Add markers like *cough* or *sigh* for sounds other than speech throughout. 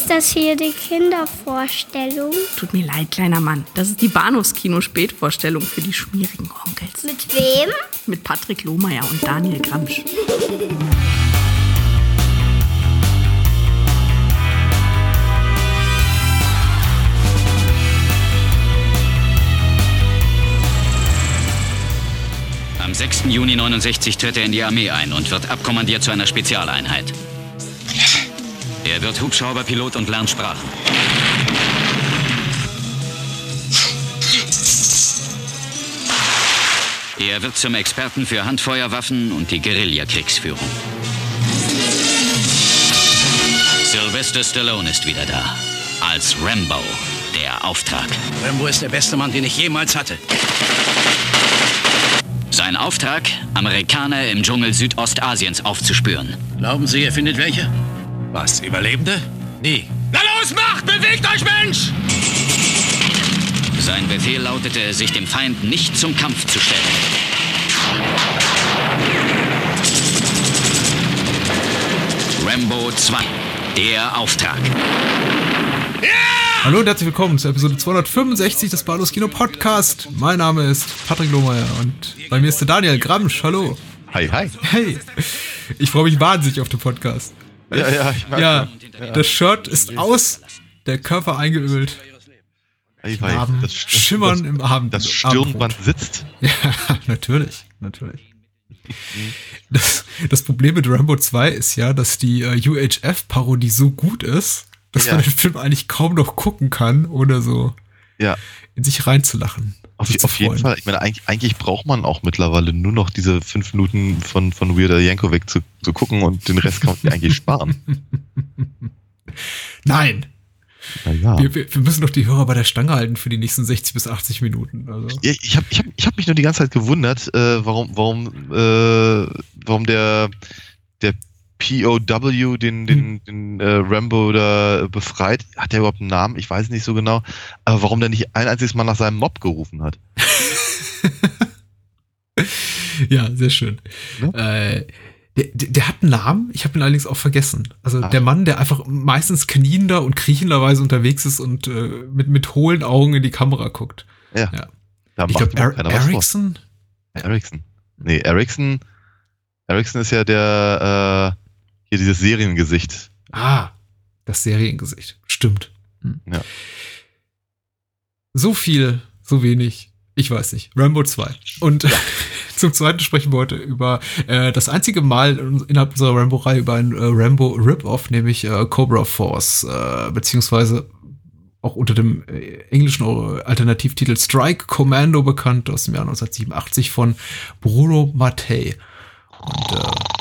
Ist das hier die Kindervorstellung? Tut mir leid, kleiner Mann. Das ist die Bahnhofskino-Spätvorstellung für die schmierigen Onkels. Mit wem? Mit Patrick Lohmeier und Daniel Gramsch. Am 6. Juni 69 tritt er in die Armee ein und wird abkommandiert zu einer Spezialeinheit. Er wird Hubschrauberpilot und lernt Sprachen. Er wird zum Experten für Handfeuerwaffen und die Guerillakriegsführung. Sylvester Stallone ist wieder da. Als Rambo, der Auftrag. Rambo ist der beste Mann, den ich jemals hatte. Sein Auftrag, Amerikaner im Dschungel Südostasiens aufzuspüren. Glauben Sie, er findet welche? Was, Überlebende? Nie. Na los, macht! Bewegt euch, Mensch! Sein Befehl lautete, sich dem Feind nicht zum Kampf zu stellen. Rambo 2. Der Auftrag. Hallo und herzlich willkommen zur Episode 265 des Bados Kino Podcast. Mein Name ist Patrick Lohmeier und bei mir ist der Daniel Gramsch. Hallo. Hi, hi. Hey. Ich freue mich wahnsinnig auf den Podcast. Ja, ja, ich merke Ja, schon. das Shirt ist aus, der Körper eingeölt. Hi, hi. Abend, Das, das, Schimmern das, im Abend. Das Stirnband sitzt. *laughs* Ja, natürlich, natürlich. Das, das Problem mit Rambo 2 ist ja, dass die äh, UHF-Parodie so gut ist, dass Ja. man den Film eigentlich kaum noch gucken kann, ohne so Ja, in sich reinzulachen. Auf, auf jeden. Fall. Ich meine, eigentlich, eigentlich braucht man auch mittlerweile nur noch diese fünf Minuten von, von Weird Al Yankovic zu, zu gucken und den Rest kann man eigentlich sparen. *laughs* Nein, Naja. wir, wir, müssen doch die Hörer bei der Stange halten für die nächsten 60 bis 80 Minuten. Also. Ja, ich habe ich hab, ich hab mich nur die ganze Zeit gewundert, äh, warum, warum, äh, warum der, der POW den, den, den äh, Rambo da befreit. Hat der überhaupt einen Namen? Ich weiß nicht so genau. Aber warum der nicht ein einziges Mal nach seinem Mob gerufen hat. *laughs* Ja, sehr schön. Ne? Äh, der, der, hat einen Namen, ich habe ihn allerdings auch vergessen. Also Ach. der Mann, der einfach meistens kniender und kriechenderweise unterwegs ist und äh, mit, mit hohlen Augen in die Kamera guckt. Ja. Ja. Da Ich glaube, vor. Ericsson? Ericsson. Nee, Ericsson. Ericsson ist ja der, äh, hier dieses Seriengesicht. Ah, das Seriengesicht. Stimmt. Hm. Ja. So viel, so wenig. Ich weiß nicht. Rambo 2. Und *laughs* zum zweiten sprechen wir heute über äh, das einzige Mal innerhalb unserer Rambo-Reihe über ein äh, Rambo Rip-Off, nämlich äh, Cobra Force, äh, beziehungsweise auch unter dem äh, englischen Alternativtitel Strike Commando bekannt aus dem Jahr 1987 von Bruno Mattei. Und, äh,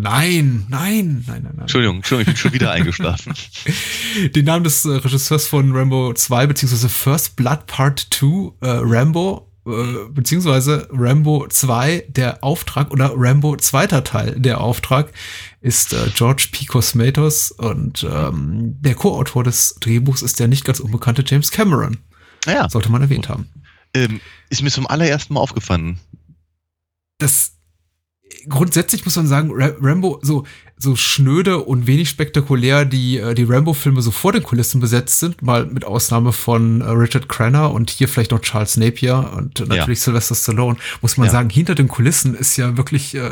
nein, nein, nein, nein, nein. Entschuldigung, Entschuldigung, ich bin schon wieder eingeschlafen. *laughs* Den Namen des äh, Regisseurs von Rambo 2, beziehungsweise First Blood Part 2, äh, Rambo, äh, beziehungsweise Rambo 2, der Auftrag, oder Rambo zweiter Teil, der Auftrag, ist äh, George P. Cosmatos und ähm, der Co-Autor des Drehbuchs ist der nicht ganz unbekannte James Cameron. Ja, Sollte man erwähnt haben. ähm, ist mir zum allerersten Mal aufgefallen. das grundsätzlich muss man sagen, Ra Rambo, so, so schnöde und wenig spektakulär die, äh, die Rambo-Filme so vor den Kulissen besetzt sind, mal mit Ausnahme von äh, Richard Crenna und hier vielleicht noch Charles Napier und natürlich Sylvester Stallone, muss man Ja. sagen, hinter den Kulissen ist ja wirklich äh,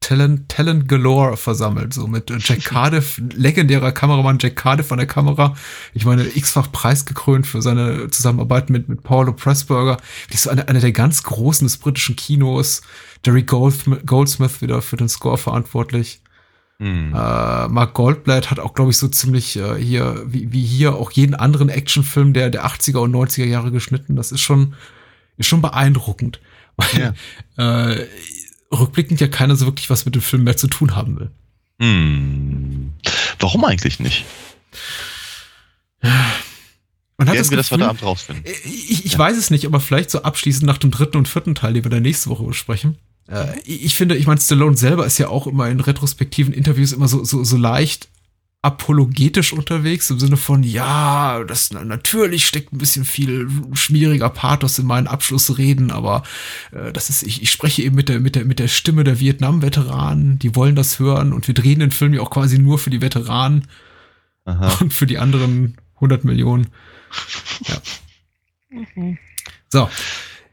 Talent, Talent galore versammelt, so mit äh, Jack *laughs* Cardiff, legendärer Kameramann Jack Cardiff an der Kamera. Ich meine, x-fach preisgekrönt für seine Zusammenarbeit mit, mit Paulo Pressburger. Die ist so eine, eine der ganz Großen des britischen Kinos. Jerry Goldsmith, wieder für den Score verantwortlich. Hm. Äh, Mark Goldblatt hat auch, glaube ich, so ziemlich äh, hier, wie, wie hier, auch jeden anderen Actionfilm der, der 80er und 90er Jahre geschnitten. Das ist schon, ist schon beeindruckend. *laughs* Weil äh, rückblickend ja keiner so wirklich was mit dem Film mehr zu tun haben will. Hm. Warum eigentlich nicht? Man hat Werden wir das Gefühl- heute Abend rausfinden. Äh, Ich, ich weiß es nicht, aber vielleicht so abschließend nach dem dritten und vierten Teil, den wir dann nächste Woche besprechen. Äh, ich ich finde, ich meine, Stallone selber ist ja auch immer in retrospektiven Interviews immer so, so, so leicht apologetisch unterwegs, im Sinne von, ja, das na- natürlich steckt ein bisschen viel schmieriger Pathos in meinen Abschlussreden, aber äh, das ist, ich, ich spreche eben mit der, mit der, mit der Stimme der Vietnam-Veteranen, die wollen das hören und wir drehen den Film ja auch quasi nur für die Veteranen. Aha. *laughs* und für die anderen 100 Millionen. Ja. So,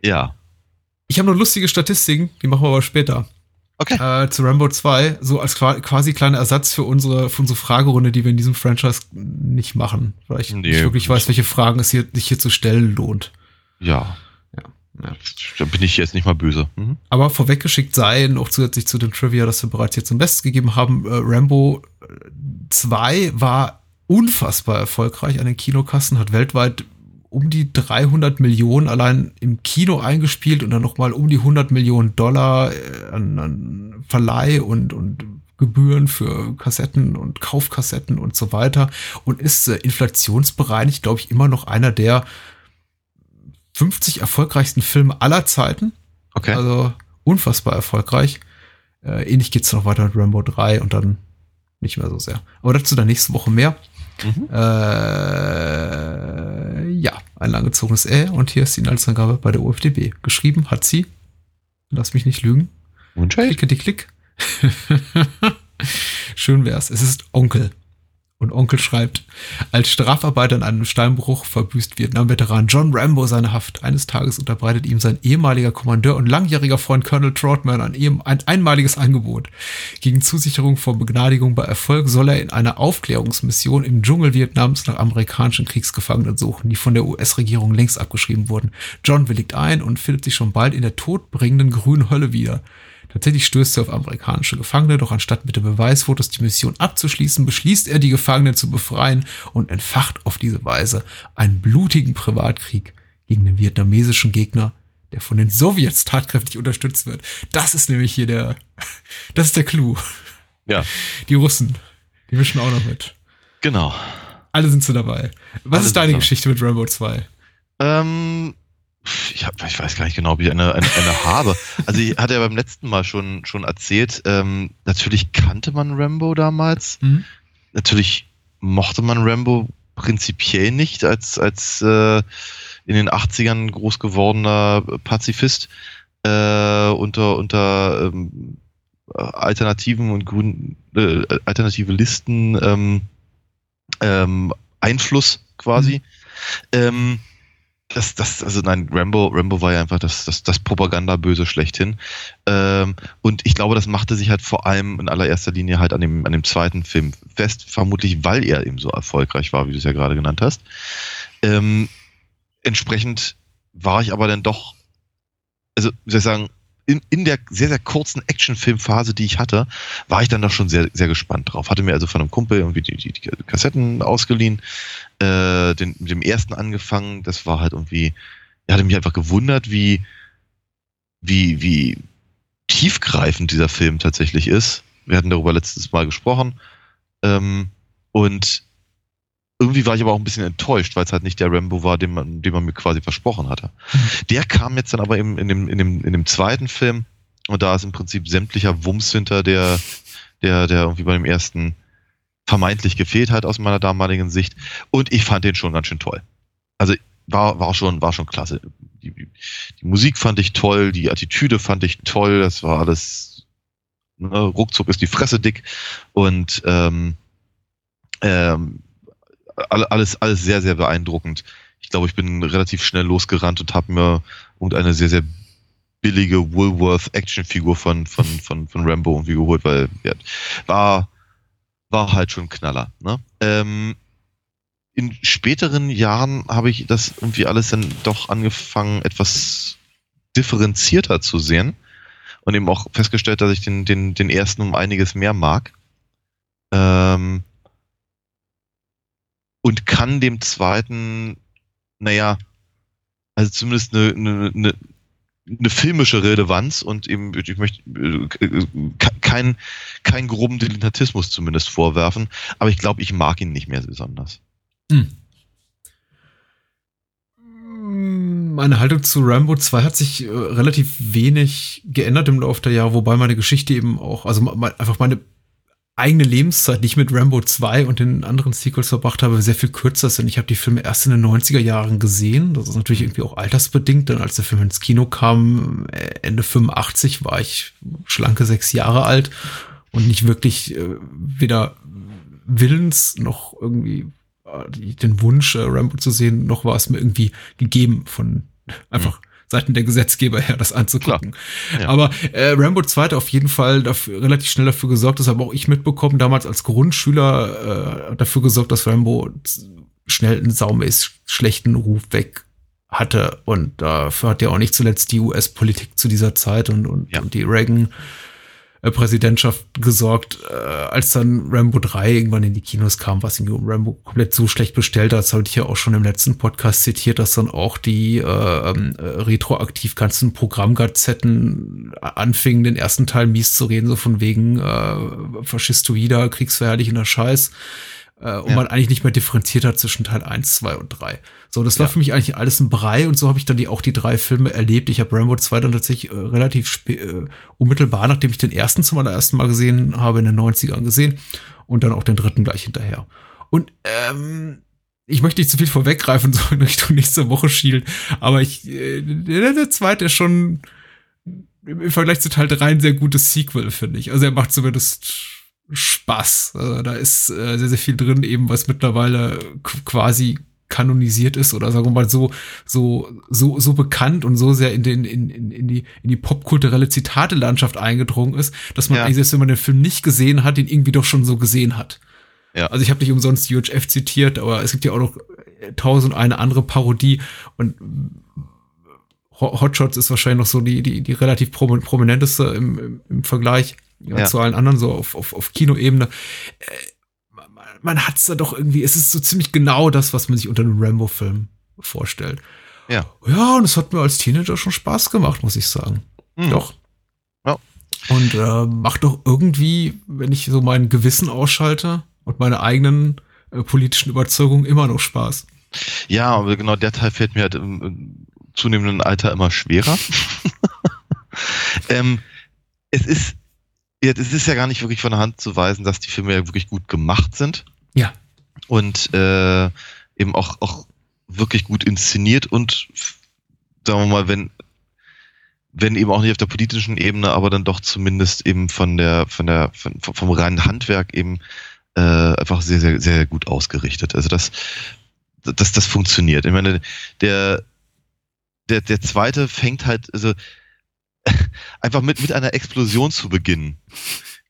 Ja. Ich habe noch lustige Statistiken, die machen wir aber später. Okay. Äh, zu Rambo 2, so als qua- quasi kleiner Ersatz für unsere, für unsere Fragerunde, die wir in diesem Franchise nicht machen, weil ich Nee. nicht wirklich weiß, welche Fragen es hier, sich hier zu stellen lohnt. Ja. Ja, ja. Da bin ich jetzt nicht mal böse. Mhm. Aber vorweggeschickt sei, noch zusätzlich zu dem Trivia, das wir bereits hier zum Besten gegeben haben, äh, Rambo äh, 2 war unfassbar erfolgreich an den Kinokassen, hat weltweit um die 300 Millionen allein im Kino eingespielt und dann nochmal um die 100 Millionen Dollar äh, an, an Verleih und, und Gebühren für Kassetten und Kaufkassetten und so weiter und ist äh, inflationsbereinigt, glaube ich, immer noch einer der 50 erfolgreichsten Filme aller Zeiten. Okay. Also unfassbar erfolgreich. Äh, ähnlich geht's noch weiter mit Rambo 3 und dann nicht mehr so sehr. Aber dazu dann nächste Woche mehr. Mhm. Äh, ja, ein langgezogenes Ä und hier ist die Inhaltsangabe bei der UFDB. Geschrieben hat sie, lass mich nicht lügen, Moonshade? klicke die Klick. *laughs* Schön wär's. Es ist Onkel. Und Onkel schreibt, als Strafarbeiter in einem Steinbruch verbüßt Vietnam-Veteran John Rambo seine Haft. Eines Tages unterbreitet ihm sein ehemaliger Kommandeur und langjähriger Freund Colonel Troutman ein, ein einmaliges Angebot. Gegen Zusicherung vor Begnadigung bei Erfolg soll er in einer Aufklärungsmission im Dschungel Vietnams nach amerikanischen Kriegsgefangenen suchen, die von der US-Regierung längst abgeschrieben wurden. John willigt ein und findet sich schon bald in der todbringenden grünen Hölle wieder. Tatsächlich stößt er auf amerikanische Gefangene, doch anstatt mit den Beweisfotos die Mission abzuschließen, beschließt er, die Gefangenen zu befreien und entfacht auf diese Weise einen blutigen Privatkrieg gegen den vietnamesischen Gegner, der von den Sowjets tatkräftig unterstützt wird. Das ist nämlich hier der, *laughs* das ist der Clou. Ja, Die Russen, die mischen auch noch mit. genau. Alle sind so dabei. Was Alle ist deine Geschichte mit Rambo 2? Ähm, ich, hab, ich weiß gar nicht genau, ob ich eine, eine, eine habe. Also ich hatte ja beim letzten Mal schon, schon erzählt, ähm, natürlich kannte man Rambo damals. Hm? Natürlich mochte man Rambo prinzipiell nicht als, als äh, in den 80ern groß gewordener Pazifist äh, unter, unter ähm, alternativen und grünen äh, alternative Listen ähm, ähm, Einfluss quasi. Ähm, das, das, also nein, Rambo, Rambo war ja einfach das, das, das Propagandaböse schlechthin. Ähm, und ich glaube, das machte sich halt vor allem in allererster Linie halt an dem, an dem zweiten Film fest, vermutlich weil er eben so erfolgreich war, wie du es ja gerade genannt hast. Ähm, entsprechend war ich aber dann doch, also wie soll ich sagen, in, in der sehr, sehr kurzen Actionfilmphase, die ich hatte, war ich dann doch schon sehr, sehr gespannt drauf. Hatte mir also von einem Kumpel irgendwie die, die, die Kassetten ausgeliehen, äh, den, mit dem ersten angefangen. Das war halt irgendwie, er hatte mich einfach gewundert, wie, wie, wie tiefgreifend dieser Film tatsächlich ist. Wir hatten darüber letztes Mal gesprochen. Ähm, und irgendwie war ich aber auch ein bisschen enttäuscht, weil es halt nicht der Rambo war, den man, den man mir quasi versprochen hatte. Der kam jetzt dann aber im, in, dem, in, dem, in dem zweiten Film und da ist im Prinzip sämtlicher Wumms hinter, der, der, der irgendwie bei dem ersten vermeintlich gefehlt hat aus meiner damaligen Sicht. Und ich fand den schon ganz schön toll. Also war, war schon, war schon klasse. Die, die Musik fand ich toll, die Attitüde fand ich toll, das war alles, ne, ruckzuck ist die Fresse dick und ähm, ähm, alle- alles, alles sehr, sehr beeindruckend. Ich glaube, ich bin relativ schnell losgerannt und habe mir irgendeine sehr, sehr billige Woolworth-Actionfigur von, von, von, von Rambo irgendwie geholt, weil ja, war, war halt schon Knaller. Ne? Ähm, in späteren Jahren habe ich das irgendwie alles dann doch angefangen, etwas differenzierter zu sehen und eben auch festgestellt, dass ich den, den, den ersten um einiges mehr mag. Ähm, und kann dem zweiten, naja, also zumindest eine, eine, eine, eine filmische Relevanz und eben, ich möchte äh, kein, kein groben Dilettantismus zumindest vorwerfen, aber ich glaube, ich mag ihn nicht mehr besonders. Hm. Meine Haltung zu Rambo 2 hat sich äh, relativ wenig geändert im Laufe der Jahre, wobei meine Geschichte eben auch, also einfach meine eigene Lebenszeit, die ich mit Rambo 2 und den anderen Sequels verbracht habe, sehr viel kürzer. Denn ich habe die Filme erst in den 90er Jahren gesehen. Das ist natürlich irgendwie auch altersbedingt, denn als der Film ins Kino kam, äh, Ende 85, war ich schlanke sechs Jahre alt und nicht wirklich äh, weder Willens noch irgendwie äh, den Wunsch, äh, Rambo zu sehen, noch war es mir irgendwie gegeben von einfach mhm. Seiten der Gesetzgeber her, das anzugucken. Ja. Aber äh, Rambo 2 hat auf jeden Fall dafür, relativ schnell dafür gesorgt, das habe auch ich mitbekommen, damals als Grundschüler äh, dafür gesorgt, dass Rambo schnell einen saumäßig schlechten Ruf weg hatte. Und dafür hat ja auch nicht zuletzt die US-Politik zu dieser Zeit und, und, ja. und die Reagan Präsidentschaft gesorgt, äh, als dann Rambo 3 irgendwann in die Kinos kam, was irgendwie um Rambo komplett so schlecht bestellt hat. Das hatte ich ja auch schon im letzten Podcast zitiert, dass dann auch die äh, äh, retroaktiv ganzen Programmgazetten anfingen, den ersten Teil mies zu reden, so von wegen äh, Faschistoider, kriegsverherrlichender Scheiß äh, und ja. man eigentlich nicht mehr differenziert hat zwischen Teil 1, 2 und 3. So, das war für mich eigentlich alles ein Brei und so habe ich dann die, auch die drei Filme erlebt. Ich habe Rambo 2 dann tatsächlich äh, relativ äh, unmittelbar, nachdem ich den ersten zum allerersten Mal gesehen habe, in den 90ern gesehen und dann auch den dritten gleich hinterher. Und ähm, ich möchte nicht zu viel vorweggreifen, *laughs* so in Richtung nächste Woche schielen, aber ich, äh, der, der zweite ist schon im Vergleich zu Teil 3 ein sehr gutes Sequel, finde ich. Also er macht zumindest Spaß. Also da ist äh, sehr, sehr viel drin, eben was mittlerweile quasi kanonisiert ist oder sagen wir mal so so so so bekannt und so sehr in den in, in, in die in die popkulturelle Zitate-Landschaft eingedrungen ist, dass man ja. eigentlich selbst wenn man den Film nicht gesehen hat, den irgendwie doch schon so gesehen hat. Ja. Also ich habe nicht umsonst UHF zitiert, aber es gibt ja auch noch tausend eine andere Parodie und Hotshots ist wahrscheinlich noch so die die die relativ prominenteste im, im, im Vergleich ja. zu allen anderen, so auf, auf, auf Kinoebene. Äh, man hat es da doch irgendwie, es ist so ziemlich genau das, was man sich unter einem Rambo-Film vorstellt. Ja. Ja, und es hat mir als Teenager schon Spaß gemacht, muss ich sagen. Mhm. Doch. Ja. Und äh, macht doch irgendwie, wenn ich so mein Gewissen ausschalte und meine eigenen äh, politischen Überzeugungen, immer noch Spaß. Ja, aber genau der Teil fällt mir halt im, im zunehmenden Alter immer schwerer. *laughs* ähm, es ist es ist ja gar nicht wirklich von der Hand zu weisen, dass die Filme ja wirklich gut gemacht sind. Ja. Und äh, eben auch, auch wirklich gut inszeniert und sagen wir mal, wenn, wenn eben auch nicht auf der politischen Ebene, aber dann doch zumindest eben von der, von der, von, vom reinen Handwerk eben äh, einfach sehr, sehr, sehr gut ausgerichtet. Also das, das, das funktioniert. Ich meine, der, der, der zweite fängt halt, also *laughs* einfach mit, mit einer Explosion zu beginnen,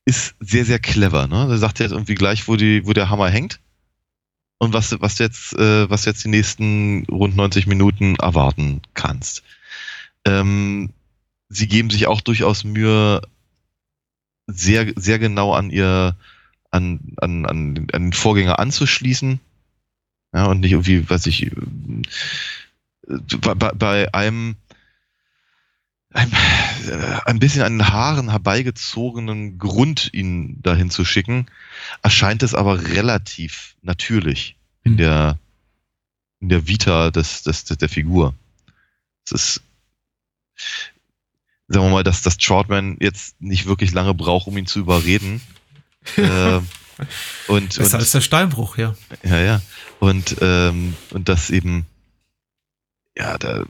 ist sehr, sehr clever. Ne? Da sagt er jetzt irgendwie gleich, wo, die, wo der Hammer hängt und was, was, jetzt, äh, was jetzt die nächsten rund 90 Minuten erwarten kannst. Ähm, sie geben sich auch durchaus Mühe, sehr, sehr genau an ihr, an, an, an, an den Vorgänger anzuschließen. Ja, und nicht irgendwie, was ich, äh, bei, bei einem ein, äh, ein bisschen an den Haaren herbeigezogenen Grund, ihn dahin zu schicken, erscheint es aber relativ natürlich in hm. der, in der Vita des, des, des, der Figur. Es ist, sagen wir mal, dass das Troutman jetzt nicht wirklich lange braucht, um ihn zu überreden. *laughs* äh, und, Besser und, als der Steinbruch, ja. Ja, ja. Und, ähm, und das eben, ja, da,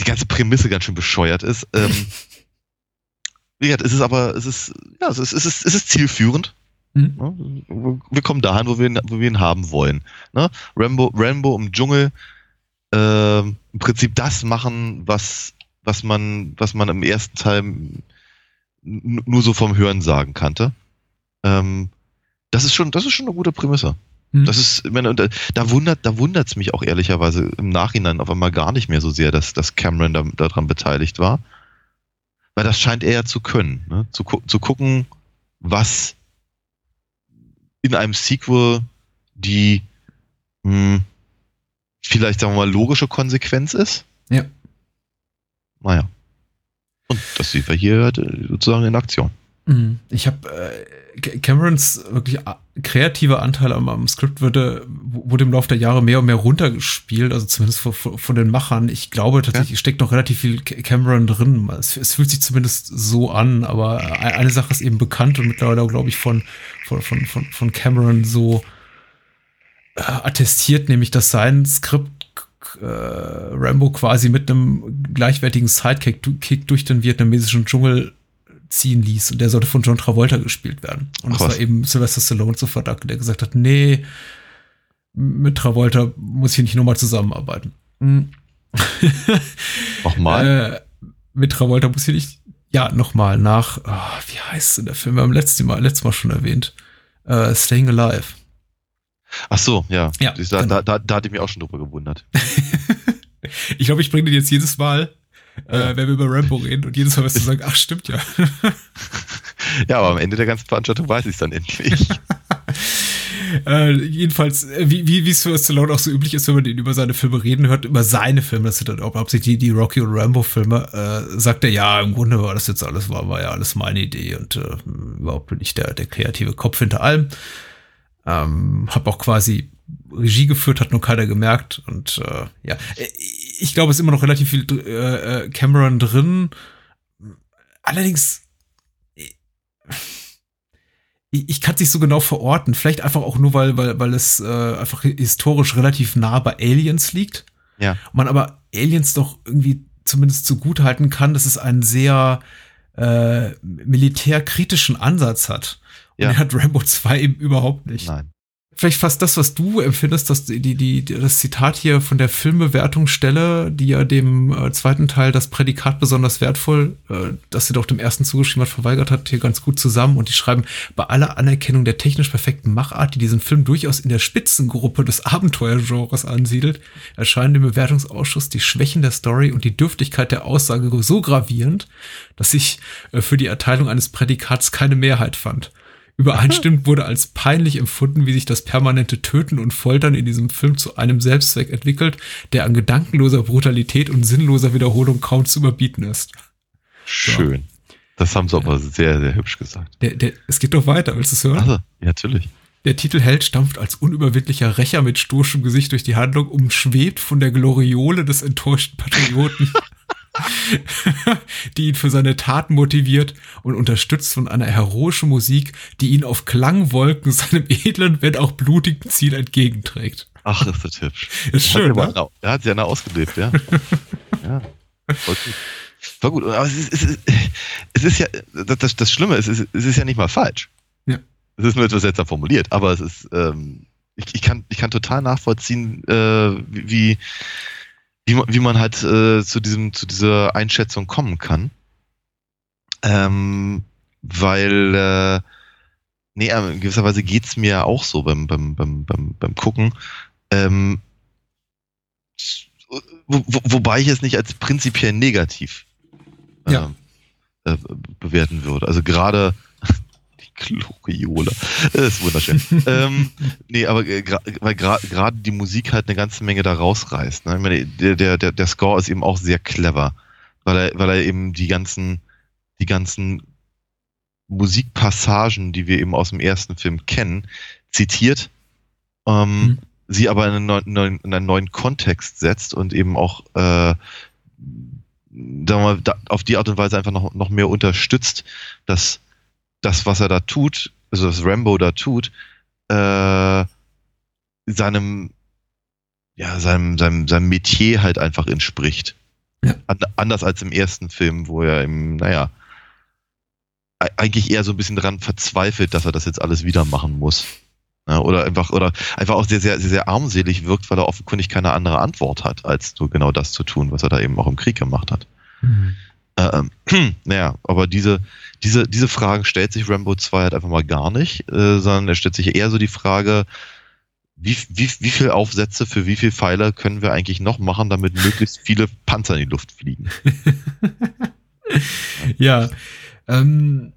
die ganze Prämisse ganz schön bescheuert ist. Ähm, *laughs* wie gesagt, es ist aber, es ist, ja, es ist, es ist, es ist zielführend. Mhm. Wir kommen dahin, wo wir ihn, wo wir ihn haben wollen. Ne? Rambo, Rambo im Dschungel, äh, im Prinzip das machen, was, was man, was man im ersten Teil nur so vom Hören sagen kannte. Ähm, das ist schon, das ist schon eine gute Prämisse. Mhm. Das ist, ich meine, da, da wundert, da wundert es mich auch ehrlicherweise im Nachhinein auf einmal gar nicht mehr so sehr, dass, dass Cameron da, daran beteiligt war. Weil das scheint er ja zu können, ne? zu, zu gucken, was in einem Sequel die mh, hm, vielleicht, sagen wir mal, logische Konsequenz ist. Ja. Naja. Und das sehen wir hier sozusagen in Aktion. Mhm. Ich habe äh, Camerons wirklich kreativer Anteil am, am Skript wurde, wurde im Laufe der Jahre mehr und mehr runtergespielt, also zumindest von, von den Machern. Ich glaube tatsächlich, ja. steckt noch relativ viel Cameron drin. Es, es, fühlt sich zumindest so an, aber e-, eine Sache ist eben bekannt und mittlerweile, glaube ich, von, von, von, von Cameron so äh, attestiert, nämlich dass sein Skript äh, Rambo quasi mit einem gleichwertigen Sidekick durch den vietnamesischen Dschungel ziehen ließ und der sollte von John Travolta gespielt werden. Und Ach das war eben Sylvester Stallone zu verdanken, der gesagt hat, nee, mit Travolta muss ich nicht nochmal zusammenarbeiten. Hm. *laughs* Nochmal? Äh, mit Travolta muss ich nicht, ja, nochmal nach, ah, wie heißt denn der Film? Wir haben letztes Mal, letztes Mal schon erwähnt. Äh, Staying Alive. Ach so, ja. Ja, sag, genau. da, da, da hatte ich mich auch schon drüber gewundert. *laughs* Ich glaube, ich bringe den jetzt jedes Mal, Ja. äh, wenn wir über Rambo reden und jedes Mal wirst du sagen, ach stimmt ja. *laughs* Ja, aber am Ende der ganzen Veranstaltung weiß ich es dann endlich. *laughs* äh, jedenfalls, äh, wie, wie wie es für Stallone auch so üblich ist, wenn man ihn über seine Filme reden hört, über seine Filme, das sind dann auch hauptsächlich die, die Rocky und Rambo-Filme, äh, sagt er, ja, im Grunde war das jetzt alles, war, war ja alles meine Idee und äh, überhaupt bin ich der, der kreative Kopf hinter allem. Ähm, hab auch quasi Regie geführt, hat nur keiner gemerkt und äh, ja, Äh, ich glaube, es ist immer noch relativ viel äh, äh, Cameron drin. Allerdings, ich, ich kann es nicht so genau verorten. Vielleicht einfach auch nur, weil, weil, weil es äh, einfach historisch relativ nah bei Aliens liegt. Ja. Man aber Aliens doch irgendwie zumindest zugute halten kann, dass es einen sehr äh, militärkritischen Ansatz hat. Und Ja. er hat Rambo 2 eben überhaupt nicht. Nein. Vielleicht fast das, was du empfindest, dass die, die, die, das Zitat hier von der Filmbewertungsstelle, die ja dem äh, zweiten Teil das Prädikat besonders wertvoll, äh, das sie doch dem ersten zugeschrieben hat, verweigert hat, hier ganz gut zusammen. Und die schreiben, bei aller Anerkennung der technisch perfekten Machart, die diesen Film durchaus in der Spitzengruppe des Abenteuergenres ansiedelt, erscheinen dem Bewertungsausschuss die Schwächen der Story und die Dürftigkeit der Aussage so gravierend, dass ich äh, für die Erteilung eines Prädikats keine Mehrheit fand. Übereinstimmend wurde als peinlich empfunden, wie sich das permanente Töten und Foltern in diesem Film zu einem Selbstzweck entwickelt, der an gedankenloser Brutalität und sinnloser Wiederholung kaum zu überbieten ist. Schön. Das haben sie aber sehr, sehr hübsch gesagt. Der, der, es geht doch weiter, willst du es hören? Also, ja, natürlich. Der Titelheld stampft als unüberwindlicher Rächer mit stoischem Gesicht durch die Handlung, umschwebt von der Gloriole des enttäuschten Patrioten, *laughs* *laughs* die ihn für seine Taten motiviert und unterstützt von einer heroischen Musik, die ihn auf Klangwolken *laughs* seinem edlen, wenn auch blutigen Ziel entgegenträgt. Ach, ist das hübsch. Ist schön, ne? Er hat sie einer ausgelebt, ja. *laughs* ja. Voll gut. War gut. Aber es ist, es ist, es ist ja, das, das, das Schlimme ist, es ist, es ist ja nicht mal falsch. Ja. Es ist nur etwas seltsam formuliert, aber es ist, ähm, ich, ich, kann, ich kann total nachvollziehen, äh, wie, wie, man- wie man halt äh, zu, diesem, zu dieser Einschätzung kommen kann. Ähm, weil, äh, nee, äh, in gewisser Weise geht's mir ja auch so beim, beim, beim, beim, beim Gucken. Ähm, wo, wo, wobei ich es nicht als prinzipiell negativ Ja. ähm, äh, bewerten würde. Also gerade die Gloriole. Das ist wunderschön. *laughs* ähm, nee, aber äh, gra- weil gra- gerade die Musik halt eine ganze Menge da rausreißt. Ne? Ich meine, der, der, der, Score ist eben auch sehr clever, weil er, weil er eben die ganzen, die ganzen Musikpassagen, die wir eben aus dem ersten Film kennen, zitiert, ähm, Mhm. sie aber in einen, neuen, in einen neuen Kontext setzt und eben auch äh, da, auf die Art und Weise einfach noch, noch mehr unterstützt, dass das, was er da tut, also was Rambo da tut, äh, seinem, ja, seinem, seinem, seinem Metier halt einfach entspricht. Ja. An, anders als im ersten Film, wo er im, naja, eigentlich eher so ein bisschen dran verzweifelt, dass er das jetzt alles wieder machen muss. Ja, oder einfach, oder einfach auch sehr, sehr, sehr, sehr armselig wirkt, weil er offenkundig keine andere Antwort hat, als so genau das zu tun, was er da eben auch im Krieg gemacht hat. Mhm. Ähm, *clears throat* naja, aber diese, diese, diese Fragen stellt sich Rambo 2 halt einfach mal gar nicht, äh, sondern er stellt sich eher so die Frage, wie, wie, wie viel Aufsätze für wie viel Pfeile können wir eigentlich noch machen, damit möglichst viele Panzer in die Luft fliegen? *laughs* Ja, ähm,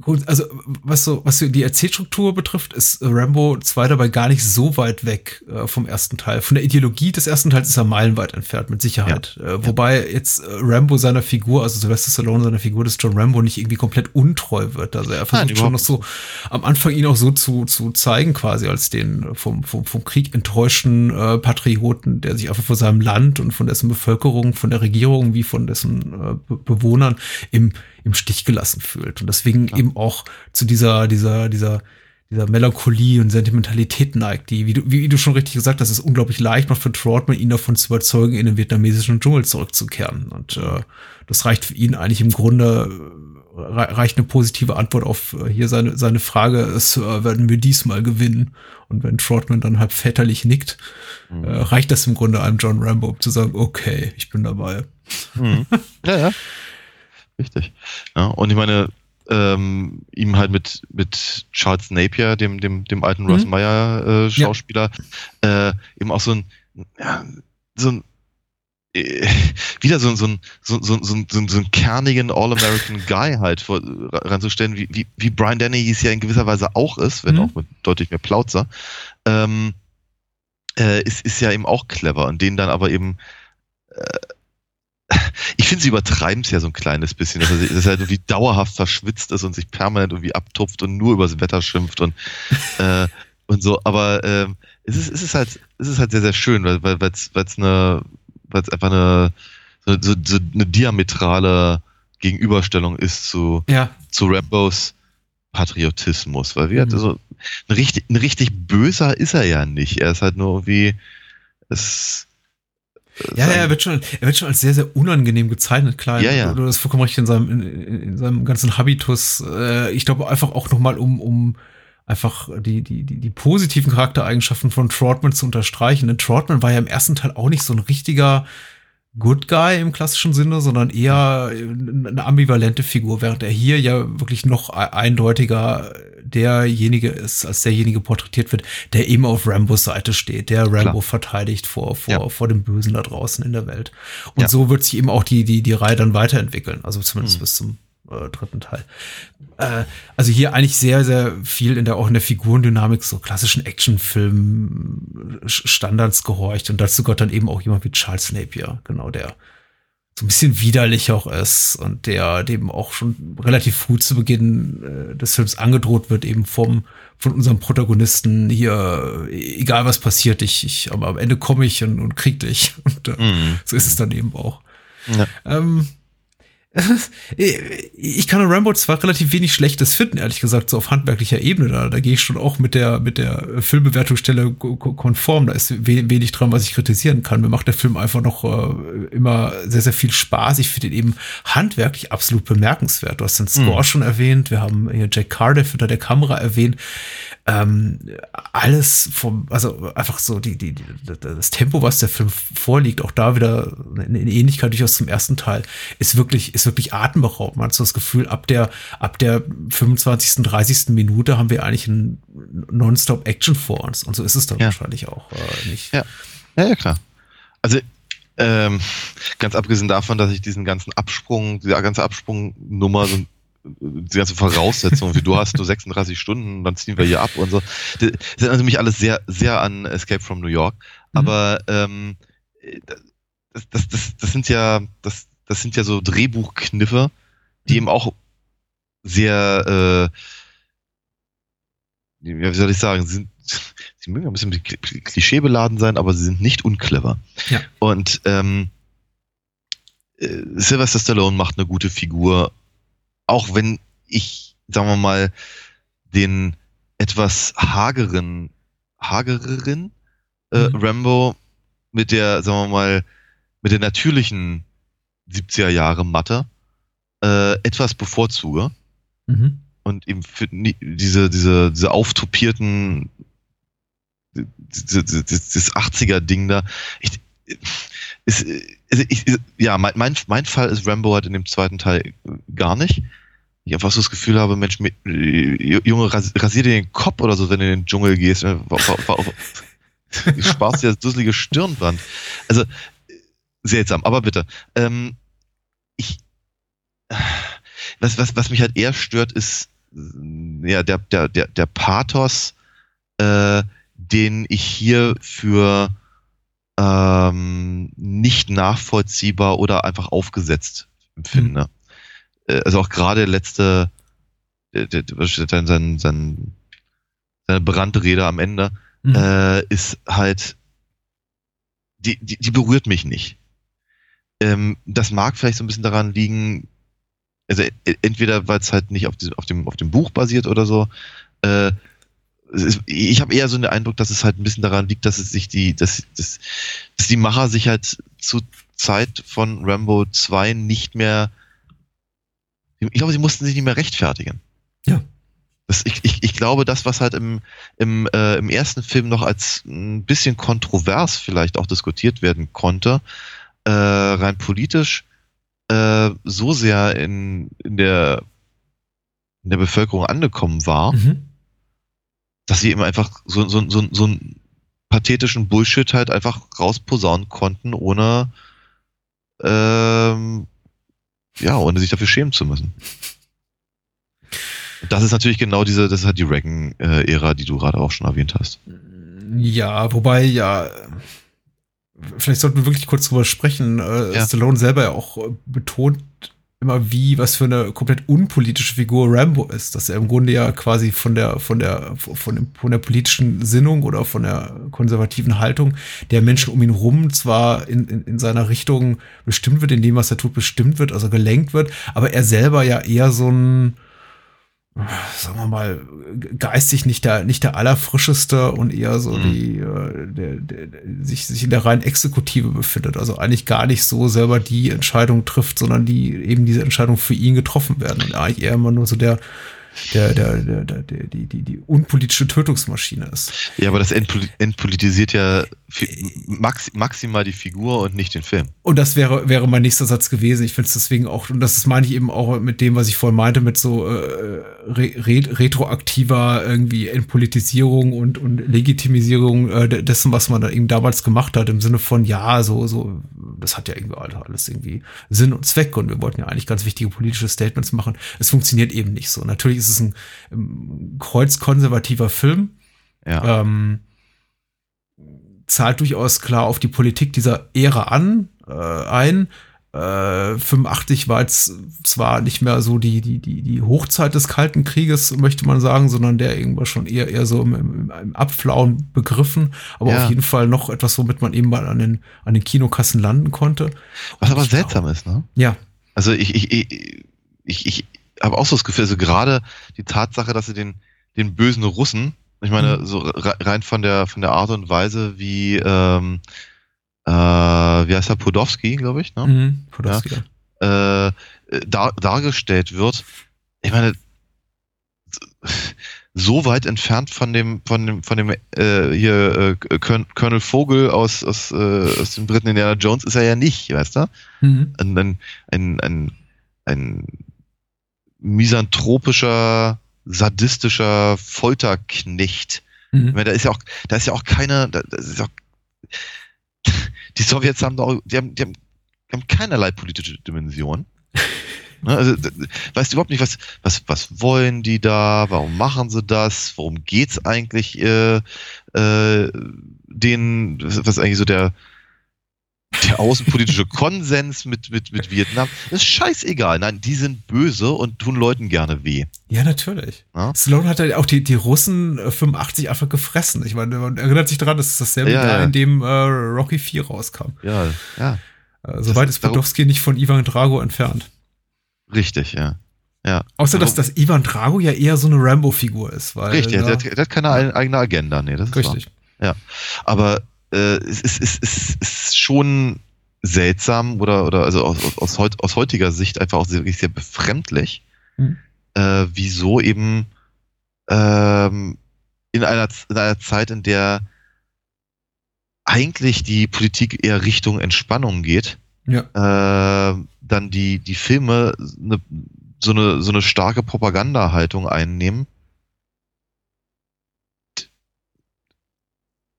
gut, also was so, was so die Erzählstruktur betrifft, ist Rambo 2 dabei gar nicht so weit weg äh, vom ersten Teil. Von der Ideologie des ersten Teils ist er meilenweit entfernt, mit Sicherheit. Äh, wobei jetzt äh, Rambo seiner Figur, also Sylvester Stallone seiner Figur des John Rambo nicht irgendwie komplett untreu wird. Also er versucht schon noch so am Anfang ihn auch so zu, zu zeigen, quasi als den vom, vom, vom Krieg enttäuschten äh, Patrioten, der sich einfach von seinem Land und von dessen Bevölkerung, von der Regierung wie von dessen äh, Be Bewohnern im, im Stich gelassen fühlt. Und deswegen eben auch zu dieser, dieser, dieser, dieser Melancholie und Sentimentalität neigt, die, wie du, wie du schon richtig gesagt hast, ist unglaublich leicht noch für Trotman, ihn davon zu überzeugen, in den vietnamesischen Dschungel zurückzukehren. Und äh, das reicht für ihn eigentlich im Grunde, äh, reicht eine positive Antwort auf äh, hier seine, seine Frage, Sir, werden wir diesmal gewinnen? Und wenn Trotman dann halb väterlich nickt, mhm. äh, reicht das im Grunde einem John Rambo, um zu sagen, okay, ich bin dabei. Mhm. *laughs* Ja, ja. Richtig. Ja, und ich meine, ähm, ihm halt mit, mit Charles Napier, dem, dem, dem alten mhm. Ross Meyer äh, Schauspieler, ja. äh, eben auch so ein, ja, so ein äh, *laughs* wieder so, so, so, so, so, so, so einen kernigen All-American Guy halt vor, ranzustellen, wie, wie, wie Brian Denny es ja in gewisser Weise auch ist, wenn mhm. auch mit deutlich mehr Plauzer, ähm, äh, ist, ist ja eben auch clever und den dann aber eben äh, ich finde, sie übertreiben es ja so ein kleines bisschen, dass er, dass er halt irgendwie dauerhaft verschwitzt ist und sich permanent irgendwie abtupft und nur übers Wetter schimpft und, *laughs* äh, und so. Aber ähm, es, ist, es, ist halt, es ist halt sehr, sehr schön, weil es weil, weil's eine, weil's einfach eine, so, so, so eine diametrale Gegenüberstellung ist zu, ja. zu Rambos Patriotismus. Weil wir mhm. so ein richtig, ein richtig böser ist er ja nicht. Er ist halt nur irgendwie. Es, ja, ja, er wird schon, er wird schon als sehr, sehr unangenehm gezeichnet, klar. Ja, ja. Du hast vollkommen recht in seinem, in, in seinem ganzen Habitus. Äh, ich glaube einfach auch nochmal, um, um einfach die, die, die, die positiven Charaktereigenschaften von Trotman zu unterstreichen. Denn Trotman war ja im ersten Teil auch nicht so ein richtiger Good Guy im klassischen Sinne, sondern eher eine ambivalente Figur, während er hier ja wirklich noch e-, eindeutiger derjenige ist, als derjenige porträtiert wird, der eben auf Rambos Seite steht, der Rambo Klar. verteidigt vor, vor, ja. vor dem Bösen da draußen in der Welt. Und ja. so wird sich eben auch die, die, die Reihe dann weiterentwickeln, also zumindest mhm. bis zum äh, dritten Teil. Äh, also hier eigentlich sehr, sehr viel in der, auch in der Figurendynamik so klassischen Actionfilm-Standards gehorcht und dazu gehört dann eben auch jemand wie Charles Napier, genau der so ein bisschen widerlich auch ist und der dem auch schon relativ früh zu Beginn äh, des Films angedroht wird, eben vom von unserem Protagonisten hier, egal was passiert, ich, ich aber am Ende komme ich und, und krieg dich. *laughs* Und äh, mm. so ist es dann eben auch. Ja. Ähm, *laughs* ich kann an Rambo zwar relativ wenig Schlechtes finden, ehrlich gesagt, so auf handwerklicher Ebene. Da, da gehe ich schon auch mit der, mit der Filmbewertungsstelle konform. Da ist wenig dran, was ich kritisieren kann. Mir macht der Film einfach noch äh, immer sehr, sehr viel Spaß. Ich finde ihn eben handwerklich absolut bemerkenswert. Du hast den Score mhm. schon erwähnt. Wir haben hier Jack Cardiff hinter der Kamera erwähnt ähm, alles vom, also einfach so die, die, die, das Tempo, was der Film vorliegt, auch da wieder eine Ähnlichkeit durchaus zum ersten Teil, ist wirklich, ist wirklich atemberaubend. Man hat so das Gefühl, ab der, ab der 25., 30. Minute haben wir eigentlich einen Nonstop-Action vor uns. Und so ist es dann ja. wahrscheinlich auch äh, nicht. Ja. ja, ja, klar. Also ähm, ganz abgesehen davon, dass ich diesen ganzen Absprung, diese ganze Absprungnummer so die ganze Voraussetzung, wie du hast nur 36 Stunden, dann ziehen wir hier ab und so. Das sind also mich alles sehr, sehr an Escape from New York. Mhm. Aber ähm, das, das, das, das sind ja, das, das sind ja so Drehbuchkniffe, die eben auch sehr, äh, wie soll ich sagen, sind, sie mögen ein bisschen klischeebeladen sein, aber sie sind nicht unclever. Ja. Und ähm, äh, Sylvester Stallone macht eine gute Figur auch wenn ich, sagen wir mal, den etwas hageren, hagereren äh, mhm. Rambo mit der, sagen wir mal, mit der natürlichen 70er Jahre Matte äh, etwas bevorzuge. Mhm. Und eben für diese, diese, diese auftopierten, dieses 80er-Ding da, ich, ist, also ich, ja, mein, mein, mein Fall ist Rambo halt in dem zweiten Teil gar nicht. Ich einfach so das Gefühl habe, Mensch, mit, Junge, rasier dir den Kopf oder so, wenn du in den Dschungel gehst. War, sparst dir das dusselige Stirnband. Also, seltsam, aber bitte. Ähm, ich, was, was, was mich halt eher stört, ist, ja, der, der, der, der Pathos, äh, den ich hier für ähm, nicht nachvollziehbar oder einfach aufgesetzt empfinde. Mhm. Also auch gerade letzte, sein, sein, sein, seine Brandrede am Ende mhm. äh, ist halt, die, die, die berührt mich nicht. Ähm, das mag vielleicht so ein bisschen daran liegen, also entweder weil es halt nicht auf, die, auf, dem, auf dem Buch basiert oder so, äh, ist, ich habe eher so den Eindruck, dass es halt ein bisschen daran liegt, dass es sich die, dass, dass, dass die Macher sich halt zur Zeit von Rambo 2 nicht mehr, ich glaube, sie mussten sich nicht mehr rechtfertigen. Ja. Das, ich, ich, ich glaube, das, was halt im, im, äh, im ersten Film noch als ein bisschen kontrovers vielleicht auch diskutiert werden konnte, äh, rein politisch, äh, so sehr in, in, der, in der Bevölkerung angekommen war, Mhm. Dass sie eben einfach so, so, so, so einen pathetischen Bullshit halt einfach rausposaunen konnten, ohne ähm, ja, ohne sich dafür schämen zu müssen. Das ist natürlich genau diese, das ist halt die Reagan-Ära, die du gerade auch schon erwähnt hast. Ja, wobei, ja, vielleicht sollten wir wirklich kurz drüber sprechen. Äh, Ja. Stallone selber ja auch betont immer, wie, was für eine komplett unpolitische Figur Rambo ist, dass er im Grunde ja quasi von der, von der, von, dem, von der politischen Sinnung oder von der konservativen Haltung der Menschen um ihn rum zwar in, in, in seiner Richtung bestimmt wird, in dem, was er tut, bestimmt wird, also gelenkt wird, aber er selber ja eher so ein, sagen wir mal, geistig nicht der, nicht der allerfrischeste und eher so Mhm. die, äh, der, der, der sich, sich in der reinen Exekutive befindet. Also eigentlich gar nicht so selber die Entscheidung trifft, sondern die eben diese Entscheidung für ihn getroffen werden. Und eigentlich eher immer nur so der, der, der, der, der, die, die, die unpolitische Tötungsmaschine ist. Ja, aber das entpoli entpolitisiert ja max maximal die Figur und nicht den Film. Und das wäre, wäre mein nächster Satz gewesen. Ich finde es deswegen auch, und das meine ich eben auch mit dem, was ich vorhin meinte, mit so äh, re re retroaktiver irgendwie Entpolitisierung und, und Legitimisierung äh, de- dessen, was man da eben damals gemacht hat, im Sinne von, ja, so, so, das hat ja irgendwie alles irgendwie Sinn und Zweck und wir wollten ja eigentlich ganz wichtige politische Statements machen. Es funktioniert eben nicht so. Natürlich ist es ein ähm, kreuzkonservativer Film, Ja. ähm, zahlt durchaus klar auf die Politik dieser Ära an, äh, ein. Äh, 85 war jetzt zwar nicht mehr so die, die, die, die Hochzeit des Kalten Krieges, möchte man sagen, sondern der irgendwann schon eher, eher so im, im, im Abflauen begriffen, aber Ja. auf jeden Fall noch etwas, womit man eben mal an den, an den Kinokassen landen konnte. Was aber seltsam ist, ne? Ja, Also ich, ich, ich, ich, ich habe auch so das Gefühl, also gerade die Tatsache, dass sie den, den bösen Russen, ich meine, Mhm. so re- rein von der von der Art und Weise, wie ähm, äh, wie heißt er, Podowski, glaube ich, ne? mhm. Podolski, ja. äh, dar, dargestellt wird, ich meine, so weit entfernt von dem, von dem, von dem äh, hier äh, Colonel Colonel Vogel aus, aus, äh, aus den Briten Indiana Jones ist er ja nicht, weißt du? Mhm. Ein, ein, ein, ein, ein misanthropischer, sadistischer Folterknecht. Mhm. meine, da ist ja auch, da ist ja auch keine, da, ist auch, *laughs* die Sowjets haben doch, die haben, die haben, die haben keinerlei politische Dimension. *laughs* Ne, Also, weißt du überhaupt nicht, was, was, was wollen die da? Warum machen sie das? Worum geht's eigentlich äh, äh, denen? Was was ist eigentlich so der, der außenpolitische Konsens mit, mit, mit Vietnam? Das ist scheißegal. Nein, die sind böse und tun Leuten gerne weh. Ja, natürlich. Ja. Stallone hat ja auch die, die Russen äh, 85 einfach gefressen. Ich meine, man erinnert sich daran, das ist dasselbe Ja, Jahr, ja. in dem äh, Rocky 4 rauskam. Ja, ja, Äh, Soweit ist Podowski nicht von Ivan Drago entfernt. richtig, ja. Ja. Außer, dass, dass Ivan Drago ja eher so eine Rambo-Figur ist. Weil, Richtig, äh, der, hat, der hat keine ein- eigene Agenda, nee, das ist richtig. wahr. Aber äh, es, ist, ist, es ist schon seltsam oder, oder also aus, aus, aus, heut, aus heutiger Sicht einfach auch sehr, wirklich sehr befremdlich, Mhm. äh, wieso eben ähm, in, einer, in einer Zeit, in der eigentlich die Politik eher Richtung Entspannung geht, Ja. äh, dann die, die Filme eine, so, eine, so eine starke Propagandahaltung einnehmen.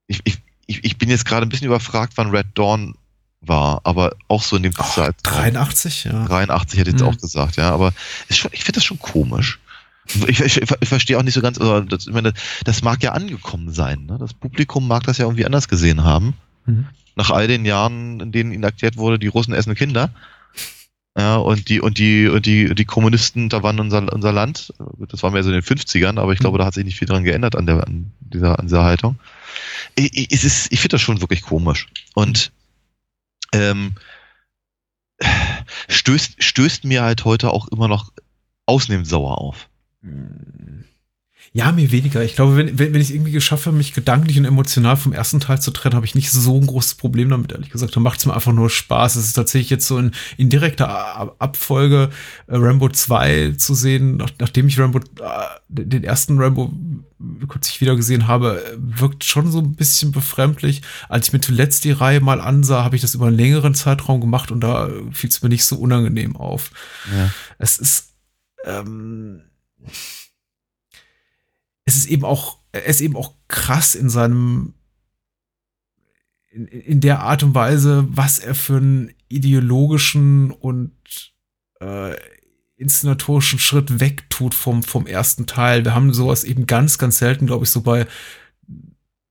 Ich, ich, ich, ich bin jetzt gerade ein bisschen überfragt, wann Red Dawn war, aber auch so in dem Oh, Zeitraum. 83, ja. 83 hätte ich jetzt Mhm. auch gesagt, ja, aber ist schon, ich finde das schon komisch. Ich, ich, ich verstehe auch nicht so ganz, also das, ich meine, das mag ja angekommen sein. Ne? Das Publikum mag das ja irgendwie anders gesehen haben. Mhm. Nach all den Jahren, in denen ihnen erklärt wurde, die Russen essen Kinder. Ja, und die, und die, und die, die Kommunisten, da waren unser, unser Land. Das war mehr so in den 50ern, aber ich glaube, da hat sich nicht viel dran geändert an der, an dieser, an dieser Haltung. Ich, ich, ich finde das schon wirklich komisch. Und, ähm, stößt, stößt mir halt heute auch immer noch ausnehmend sauer auf. Ja, mir weniger. Ich glaube, wenn, wenn, wenn ich irgendwie geschafft habe, mich gedanklich und emotional vom ersten Teil zu trennen, habe ich nicht so ein großes Problem damit, ehrlich gesagt. Da macht es mir einfach nur Spaß. Es ist tatsächlich jetzt so in, in direkter Abfolge äh, Rambo 2 zu sehen, nach, nachdem ich Rambo, äh, den ersten Rambo kurz wieder gesehen habe, wirkt schon so ein bisschen befremdlich. Als ich mir zuletzt die Reihe mal ansah, habe ich das über einen längeren Zeitraum gemacht und da fiel es mir nicht so unangenehm auf. Ja. Es ist, ähm, es ist eben auch, er ist eben auch krass in seinem, in, in der Art und Weise, was er für einen ideologischen und äh, inszenatorischen Schritt wegtut vom, vom ersten Teil. Wir haben sowas eben ganz, ganz selten, glaube ich, so bei